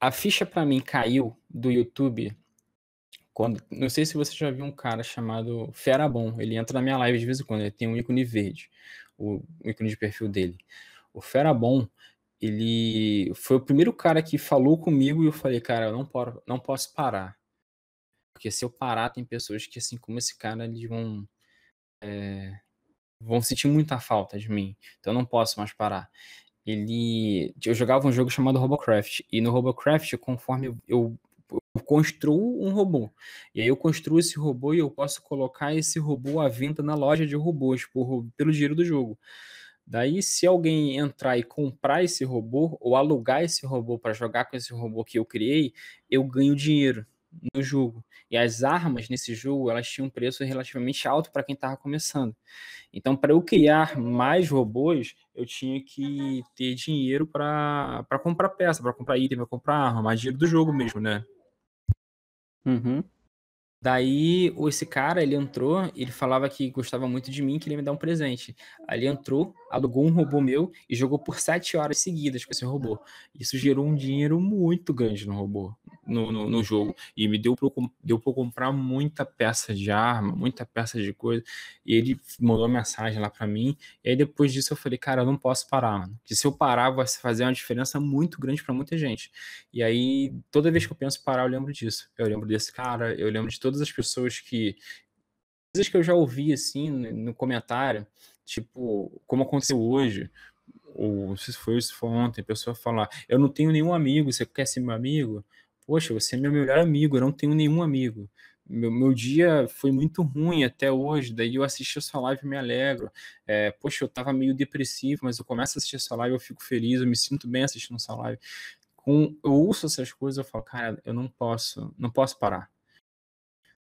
S2: A ficha pra mim caiu do YouTube quando, não sei se você já viu um cara chamado Ferabon, ele entra na minha live de vez em quando, ele tem um ícone verde, o, o ícone de perfil dele. O Ferabon, ele foi o primeiro cara que falou comigo e eu falei, cara, eu não, poro, não posso parar. Porque se eu parar, tem pessoas que, assim como esse cara, eles vão é, vão sentir muita falta de mim. Então eu não posso mais parar. Ele. Eu jogava um jogo chamado Robocraft. E no Robocraft, conforme eu, eu construo um robô. E aí eu construo esse robô e eu posso colocar esse robô à venda na loja de robôs por, pelo dinheiro do jogo. Daí, se alguém entrar e comprar esse robô ou alugar esse robô para jogar com esse robô que eu criei, eu ganho dinheiro no jogo. E as armas nesse jogo, elas tinham um preço relativamente alto para quem estava começando. Então, para eu criar mais robôs, eu tinha que ter dinheiro para comprar peça, para comprar item, para comprar arma, mais dinheiro do jogo mesmo, né?
S1: Uhum.
S2: Daí, esse cara, ele entrou, ele falava que gostava muito de mim, que ele ia me dar um presente. Aí ele entrou, alugou um robô meu e jogou por sete horas seguidas com esse robô. Isso gerou um dinheiro muito grande no robô, no, no, no jogo. E me deu para deu pra comprar muita peça de arma, muita peça de coisa. E ele mandou mensagem lá para mim. E aí depois disso eu falei, cara, eu não posso parar, mano. Porque se eu parar, vai fazer uma diferença muito grande para muita gente. E aí, toda vez que eu penso parar, eu lembro disso. Eu lembro desse cara, eu lembro de todas as pessoas que. Coisas que eu já ouvi assim no comentário, tipo, como aconteceu hoje, ou se foi isso foi ontem, a pessoa falar: Eu não tenho nenhum amigo, você quer ser meu amigo? Poxa, você é meu melhor amigo, eu não tenho nenhum amigo. Meu, meu dia foi muito ruim até hoje, daí eu assisti a sua live e me alegro. É, poxa, eu tava meio depressivo, mas eu começo a assistir a sua live, eu fico feliz, eu me sinto bem assistindo a sua live. Com, eu ouço essas coisas, eu falo, cara, eu não posso, não posso parar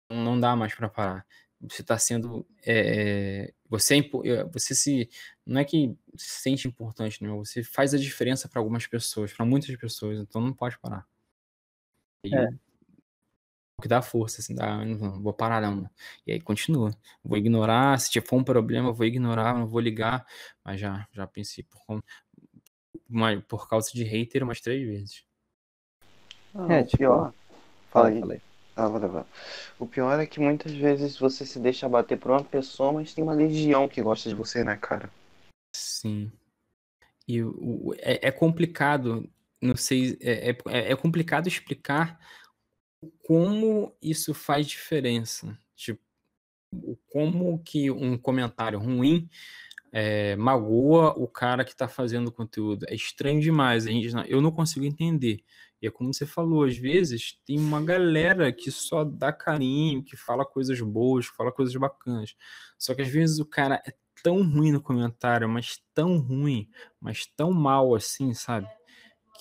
S2: não dá mais para parar. Você está sendo. É, você, é, você se. Não é que se sente importante, não. Você faz a diferença para algumas pessoas, para muitas pessoas, então não pode parar.
S1: É.
S2: O que dá força, assim, dá, não vou parar, não. E aí continua. Vou ignorar, se for um problema, vou ignorar, não vou ligar. Mas já, já pensei por, por causa de hater umas três vezes.
S3: Ah, é, tipo, pior. Fala aí. Falei. Ah, vou levar. O pior é que muitas vezes você se deixa bater por uma pessoa, mas tem uma legião que gosta de você, né, cara?
S2: Sim. E o, é, é complicado, não sei, é, é, é complicado explicar como isso faz diferença. Tipo, como que um comentário ruim é, magoa o cara que está fazendo o conteúdo. É estranho demais. A gente, eu não consigo entender. E é como você falou, às vezes tem uma galera que só dá carinho, que fala coisas boas, que fala coisas bacanas. Só que às vezes o cara é tão ruim no comentário, mas tão ruim, mas tão mal assim, sabe?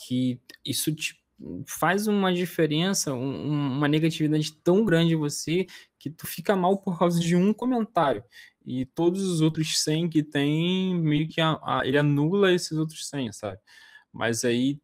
S2: Que isso te faz uma diferença, um, uma negatividade tão grande em você que tu fica mal por causa de um comentário. E todos os outros 100 que tem, meio que a, a, ele anula esses outros 100, sabe? Mas aí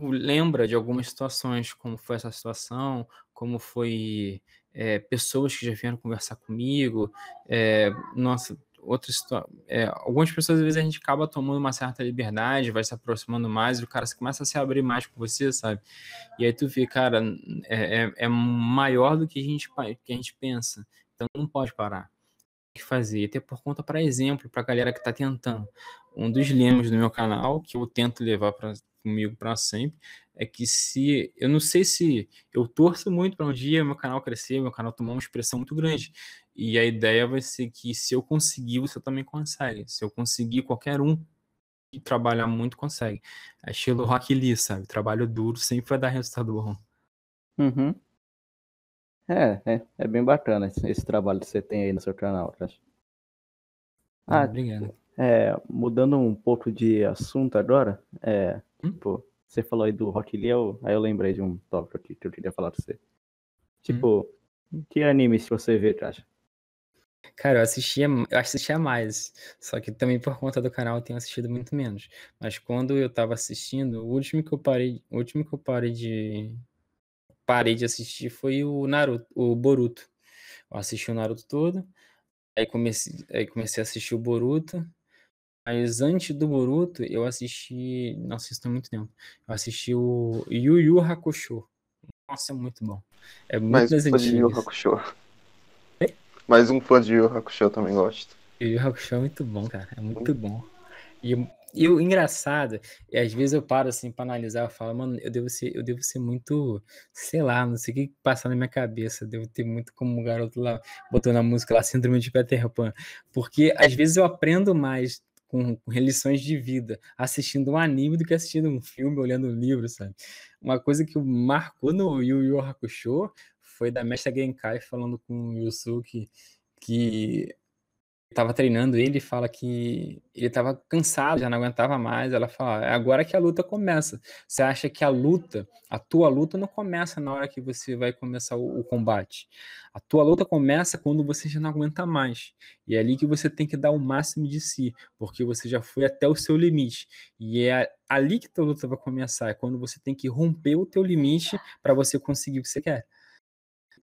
S2: lembra de algumas situações, como foi essa situação, como foi é, pessoas que já vieram conversar comigo, é, nossa, outras é, algumas pessoas às vezes a gente acaba tomando uma certa liberdade, vai se aproximando mais, e o cara começa a se abrir mais com você, sabe? E aí tu vê, cara, é, é, é maior do que a gente que a gente pensa, então não pode parar. que fazer, até por conta, para exemplo, para a galera que está tentando. Um dos lemas do meu canal, que eu tento levar pra, comigo para sempre, é que se. Eu não sei se. Eu torço muito para um dia meu canal crescer, meu canal tomar uma expressão muito grande. E a ideia vai ser que se eu conseguir, você também consegue. Se eu conseguir, qualquer um que trabalhar muito consegue. É estilo Rock Lee, sabe? Trabalho duro sempre vai dar resultado bom.
S1: Uhum. É, é, é bem bacana esse, esse trabalho que você tem aí no seu canal, cara.
S2: Ah, Obrigado.
S1: É, mudando um pouco de assunto agora, é, hum? tipo, você falou aí do Rock Lee, eu, aí eu lembrei de um tópico aqui que eu queria falar pra você. Tipo, hum. que animes você vê, Caixa?
S2: Cara, eu assistia, eu assistia mais, só que também por conta do canal eu tenho assistido muito menos. Mas quando eu tava assistindo, o último que eu parei, o último que eu parei de parei de assistir foi o Naruto, o Boruto. Eu assisti o Naruto todo, aí comecei, aí comecei a assistir o Boruto. Mas antes do Boruto, eu assisti. Nossa, isso tem muito tempo. Eu assisti o Yu Yu Hakusho. Nossa, é muito bom. É muito
S3: Mais um fã de Yu Hakusho. Mais um fã de Yu Hakusho também gosto.
S2: Yu Yu Hakusho é muito bom, cara. É muito bom. E e o engraçado, e às vezes eu paro assim para analisar, eu falo, mano, eu devo ser, eu devo ser muito, sei lá, não sei o que passa na minha cabeça, eu devo ter muito como um garoto lá botando a música lá, síndrome de Peter Pan, porque às vezes eu aprendo mais com, com lições de vida assistindo um anime do que assistindo um filme, olhando um livro, sabe? Uma coisa que marcou no Yu Yu Hakusho foi da Mestra Genkai falando com o Yusuke que estava treinando ele fala que ele estava cansado, já não aguentava mais. Ela fala: é agora que a luta começa. Você acha que a luta, a tua luta não começa na hora que você vai começar o, o, combate. A tua luta começa quando você já não aguenta mais. E é ali que você tem que dar o máximo de si, porque você já foi até o seu limite. E é ali que a tua luta vai começar. É quando você tem que romper o teu limite para você conseguir o que você quer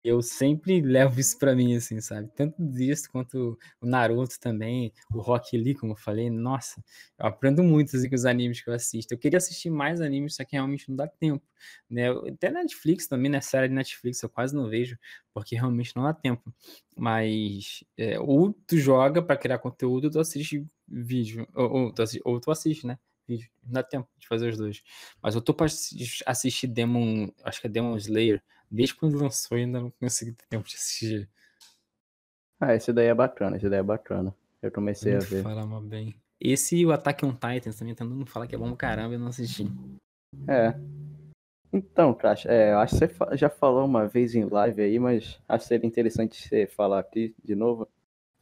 S2: eu sempre levo isso para mim, assim, sabe? Tanto disso quanto o Naruto também, o Rock Lee, como eu falei, nossa, eu aprendo muito assim, com os animes que eu assisto. Eu queria assistir mais animes, só que realmente não dá tempo, né? Até Netflix também, né? Série de Netflix eu quase não vejo, porque realmente não dá tempo. Mas é, ou tu joga para criar conteúdo, ou tu assiste vídeo, ou, ou, tu assiste, ou tu assiste, né? Vídeo. Não dá tempo de fazer os dois. Mas eu tô pra assistir Demon, acho que é Demon Slayer, Desde quando lançou, ainda não consegui ter tempo de assistir.
S1: Ah, esse daí é bacana, esse daí é bacana. Eu comecei
S2: não
S1: a ver.
S2: Fala bem. Esse e o Attack on Titans também, todo mundo fala que é bom caramba e eu não assisti.
S1: É. Então, Caixa, é, acho que você já falou uma vez em live aí, mas acho que seria interessante você falar aqui de novo.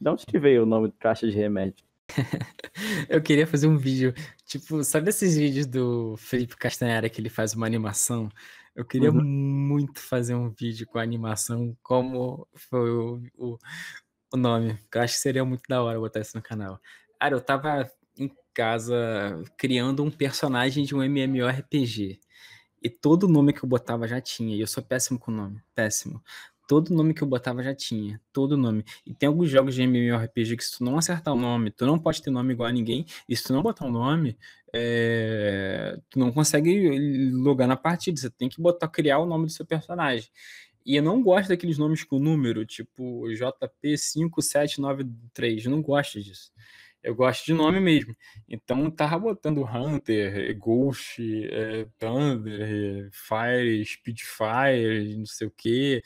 S1: De onde que veio o nome do Caixa de Remédio?
S2: eu queria fazer um vídeo, tipo, sabe esses vídeos do Felipe Castanhara que ele faz uma animação eu queria uhum. muito fazer um vídeo com a animação, como foi o, o, o nome. Eu acho que seria muito da hora botar isso no canal. Cara, eu tava em casa criando um personagem de um MMORPG. E todo nome que eu botava já tinha. E eu sou péssimo com nome. Péssimo. Todo nome que eu botava já tinha. Todo nome. E tem alguns jogos de MMORPG que se tu não acertar o nome, tu não pode ter nome igual a ninguém. E se tu não botar o um nome, é... tu não consegue logar na partida. Você tem que botar, criar o nome do seu personagem. E eu não gosto daqueles nomes com número, tipo JP5793. Eu não gosto disso. Eu gosto de nome mesmo. Então tava botando Hunter, Ghost, é, Thunder, Fire, Speedfire, não sei o que,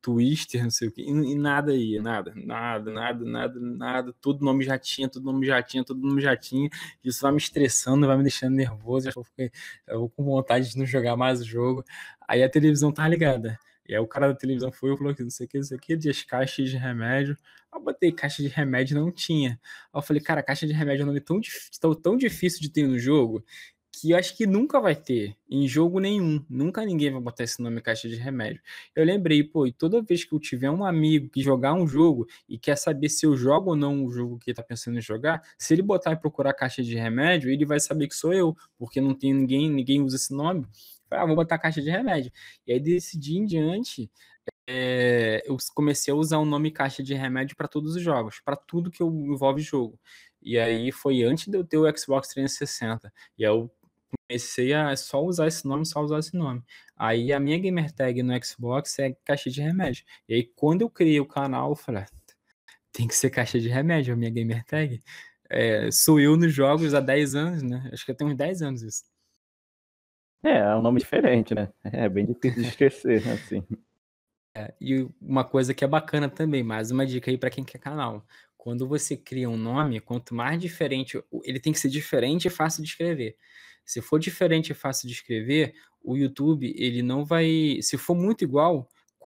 S2: Twister, não sei o que, e, e, nada aí, nada, nada, nada, nada, nada. Todo nome já tinha, todo nome já tinha, todo nome já tinha. Isso vai me estressando, vai me deixando nervoso. Eu, fiquei, eu vou com vontade de não jogar mais o jogo. Aí a televisão tá ligada. E aí o cara da televisão foi e falou que não sei o que, não sei o que, as caixas de remédio. Eu botei caixa de remédio não tinha. Aí eu falei, cara, caixa de remédio é um nome tão, tão, tão difícil de ter no jogo que eu acho que nunca vai ter em jogo nenhum. Nunca ninguém vai botar esse nome caixa de remédio. Eu lembrei, pô, e toda vez que eu tiver um amigo que jogar um jogo e quer saber se eu jogo ou não o jogo que ele tá pensando em jogar, se ele botar e procurar caixa de remédio, ele vai saber que sou eu, porque não tem ninguém, ninguém usa esse nome. Ah, vou botar caixa de remédio. E aí, desse dia em diante, é, eu comecei a usar o nome caixa de remédio para todos os jogos, para tudo que envolve jogo. E aí foi antes de eu ter o Xbox 360. E eu comecei a só usar esse nome, só usar esse nome. Aí a minha gamer tag no Xbox é caixa de remédio. E aí quando eu criei o canal, eu falei, ah, Tem que ser caixa de remédio, a minha gamer tag. É, sou eu nos jogos há 10 anos, né? Acho que tenho uns 10 anos isso.
S1: É, é um nome diferente, né? É bem difícil de esquecer, assim.
S2: É, e uma coisa que é bacana também, mais uma dica aí para quem quer canal. Quando você cria um nome, quanto mais diferente, ele tem que ser diferente e fácil de escrever. Se for diferente e fácil de escrever, o YouTube, ele não vai. Se for muito igual,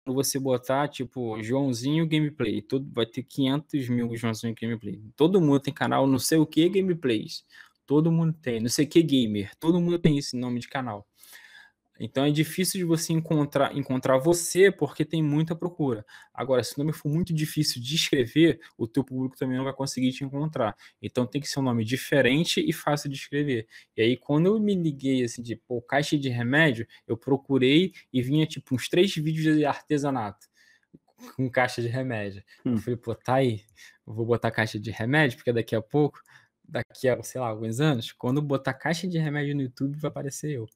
S2: quando você botar, tipo, Joãozinho Gameplay, todo, vai ter 500 mil Joãozinho Gameplay. Todo mundo tem canal, não sei o que Gameplays. Todo mundo tem, não sei o que Gamer. Todo mundo tem esse nome de canal. Então é difícil de você encontrar, encontrar você porque tem muita procura. Agora, se o nome for muito difícil de escrever, o teu público também não vai conseguir te encontrar. Então tem que ser um nome diferente e fácil de escrever. E aí, quando eu me liguei assim, de pô, caixa de remédio, eu procurei e vinha tipo uns três vídeos de artesanato com caixa de remédio. Hum. Eu falei, pô, tá aí, eu vou botar caixa de remédio, porque daqui a pouco, daqui a, sei lá, alguns anos, quando botar caixa de remédio no YouTube, vai aparecer eu.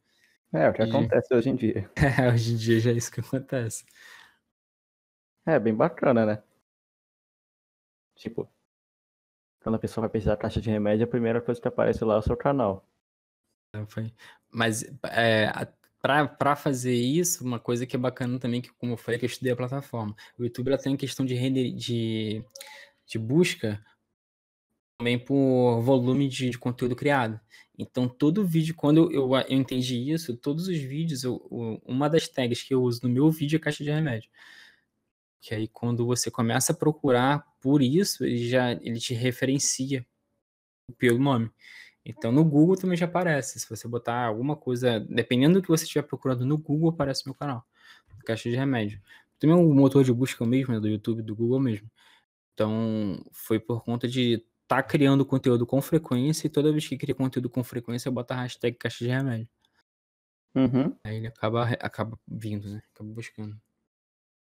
S1: É, o que acontece hoje em dia.
S2: É, hoje em dia já é isso que acontece.
S1: É, bem bacana, né? Tipo, quando a pessoa vai precisar de caixa de remédio, a primeira coisa que aparece lá é o seu canal.
S2: Foi. Mas é, para fazer isso, uma coisa que é bacana também, que como eu falei, que eu estudei a plataforma. O YouTube ela tem questão de, render, de, de busca também por volume de, de, conteúdo criado. Então, todo vídeo, quando eu, eu entendi isso, todos os vídeos, eu, uma das tags que eu uso no meu vídeo é caixa de remédio. Que aí, quando você começa a procurar por isso, ele já ele te referencia pelo nome. Então, no Google também já aparece. Se você botar alguma coisa, dependendo do que você estiver procurando no Google, aparece meu canal, caixa de remédio. Também o motor de busca mesmo, né, do YouTube, do Google mesmo. Então, foi por conta de tá criando conteúdo com frequência e toda vez que cria conteúdo com frequência eu boto a hashtag caixa de remédio.
S1: Uhum.
S2: Aí ele acaba, acaba vindo, né? Acaba buscando.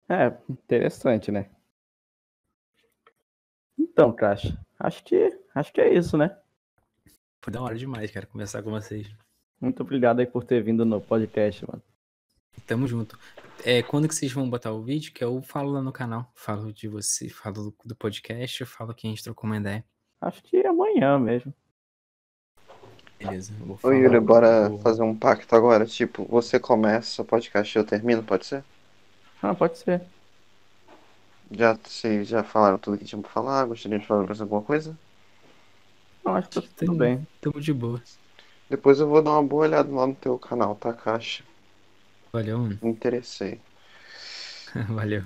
S1: É, interessante, né? Então, Caixa, acho que, acho que é isso, né?
S2: Foi da hora demais, cara, conversar com vocês.
S1: Muito obrigado aí por ter vindo no podcast, mano.
S2: Tamo junto. É, quando que vocês vão botar o vídeo? Que eu falo lá no canal. Falo de você, falo do, podcast, eu falo que a gente trocou uma ideia.
S1: Acho que amanhã mesmo.
S2: Beleza.
S3: Ô Yuri, bora fazer um pacto agora. Tipo, você começa o podcast e eu termino, pode ser?
S1: Ah, pode ser.
S3: Já, vocês já falaram tudo que tinham pra falar? Gostaria de falar mais alguma coisa?
S1: Não, acho que tá tudo bem.
S2: Tamo de boa.
S3: Depois eu vou dar uma boa olhada lá no teu canal, tá, Caixa?
S2: Valeu, mano.
S3: Me interessei.
S2: Valeu.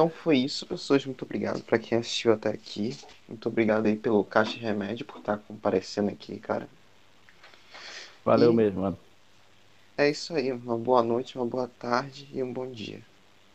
S3: Então foi isso, pessoas. Muito obrigado para quem assistiu até aqui. Muito obrigado aí pelo Caixa de Remédio por estar tá comparecendo aqui, cara.
S1: Valeu e mesmo, mano.
S3: É isso aí. Uma boa noite, uma boa tarde e um bom dia.